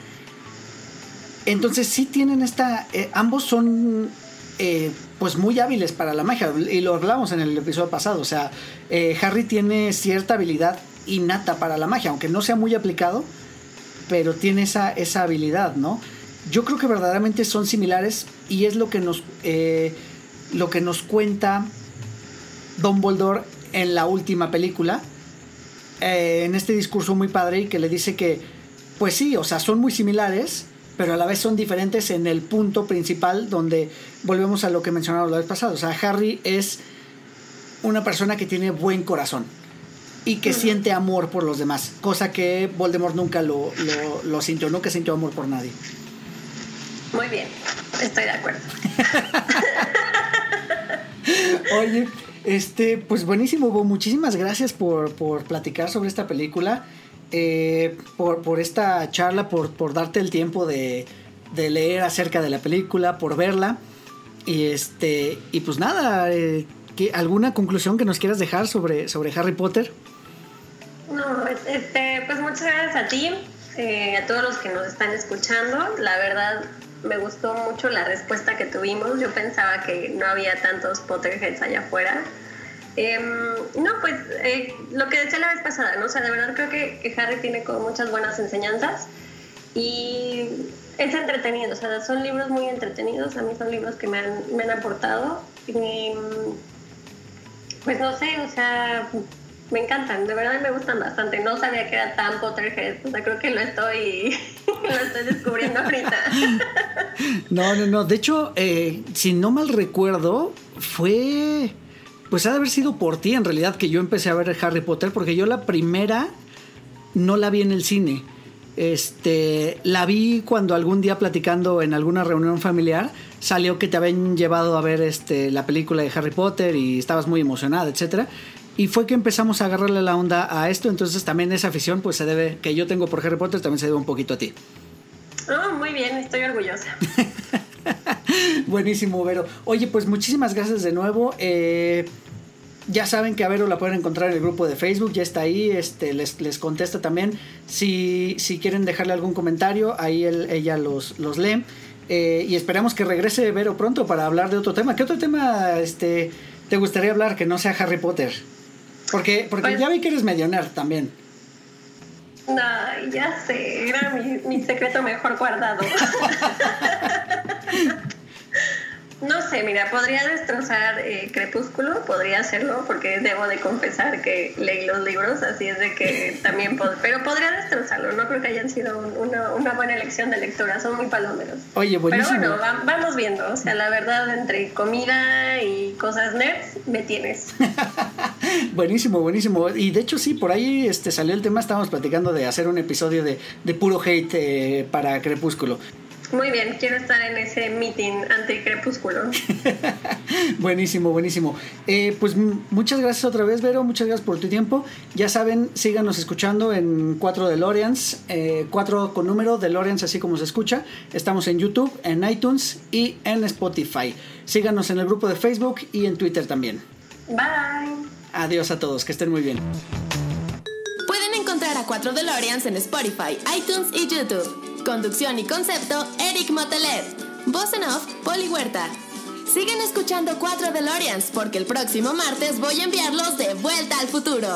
Entonces sí tienen esta... Eh, ambos son eh, pues muy hábiles para la magia y lo hablamos en el episodio pasado. O sea, eh, Harry tiene cierta habilidad innata para la magia, aunque no sea muy aplicado, pero tiene esa, esa habilidad, ¿no? Yo creo que verdaderamente son similares y es lo que nos, lo que nos cuenta Dumbledore en la última película, en este discurso muy padre y que le dice que, pues sí, o sea, son muy similares, pero a la vez son diferentes en el punto principal donde volvemos a lo que mencionamos la vez pasada. O sea, Harry es una persona que tiene buen corazón y que siente amor por los demás, cosa que Voldemort nunca lo, lo, sintió, nunca sintió amor por nadie. Muy bien, estoy de acuerdo. Oye, este, pues buenísimo, Muchísimas gracias por, por platicar sobre esta película. Eh, por, por, esta charla, por, por darte el tiempo de, de, leer acerca de la película, por verla. Y este. Y pues nada, eh, ¿alguna conclusión que nos quieras dejar sobre, sobre Harry Potter? No, este, pues muchas gracias a ti, eh, a todos los que nos están escuchando. La verdad, me gustó mucho la respuesta que tuvimos. Yo pensaba que no había tantos Potterheads allá afuera. Em, no, pues eh, lo que decía la vez pasada, ¿no? O sea, de verdad creo que, Harry tiene como muchas buenas enseñanzas y es entretenido, o sea, son libros muy entretenidos, a mí son libros que me han, me han aportado y pues no sé, o sea, me encantan, de verdad me gustan bastante, no sabía que era tan Potterhead, o sea, creo que lo estoy, lo estoy descubriendo ahorita. No, no, no, de hecho, eh, si no mal recuerdo, fue pues ha de haber sido por ti en realidad que yo empecé a ver Harry Potter, porque yo la primera no la vi en el cine. Este, la vi cuando algún día platicando en alguna reunión familiar salió que te habían llevado a ver este, la película de Harry Potter y estabas muy emocionada, etcétera. Y fue que empezamos a agarrarle la onda a esto, entonces también esa afición pues se debe que yo tengo por Harry Potter también se debe un poquito a ti. Oh, muy bien, estoy orgullosa. Buenísimo, Vero. Oye, pues muchísimas gracias de nuevo. Eh, ya saben que a Vero la pueden encontrar en el grupo de Facebook, ya está ahí, este, les, les contesta también. Si, si quieren dejarle algún comentario, ahí ella los, los lee. Eh, y esperamos que regrese Vero pronto para hablar de otro tema. ¿Qué otro tema este, te gustaría hablar que no sea Harry Potter? Porque, porque pues ya vi que eres medio nerd también. No, ya sé, era mi, mi secreto mejor guardado. No sé, mira, podría destrozar eh, Crepúsculo, podría hacerlo, porque debo de confesar que leí los libros, así es de que también, pero podría destrozarlo, no creo que hayan sido una, buena elección de lectura, son muy palomeros. Oye, buenísimo. Pero bueno, vamos viendo, o sea, la verdad, entre comida y cosas nerds, me tienes. buenísimo, buenísimo. Y de hecho sí, por ahí este, salió el tema, estábamos platicando de hacer un episodio de, puro hate eh, para Crepúsculo. Muy bien, quiero estar en ese meeting anti-crepúsculo. buenísimo, buenísimo. Eh, pues muchas gracias otra vez, Vero. Muchas gracias por tu tiempo. Ya saben, síganos escuchando en 4 DeLoreans, eh, 4 con número DeLoreans, así como se escucha. Estamos en YouTube, en iTunes y en Spotify. Síganos en el grupo de Facebook y en Twitter también. Bye. Adiós a todos, que estén muy bien. Pueden encontrar a 4 DeLoreans en Spotify, iTunes y YouTube. Conducción y concepto, Eric Motelet. Voz en off, Poli Huerta. Sigan escuchando 4 DeLoreans porque el próximo martes voy a enviarlos de vuelta al futuro.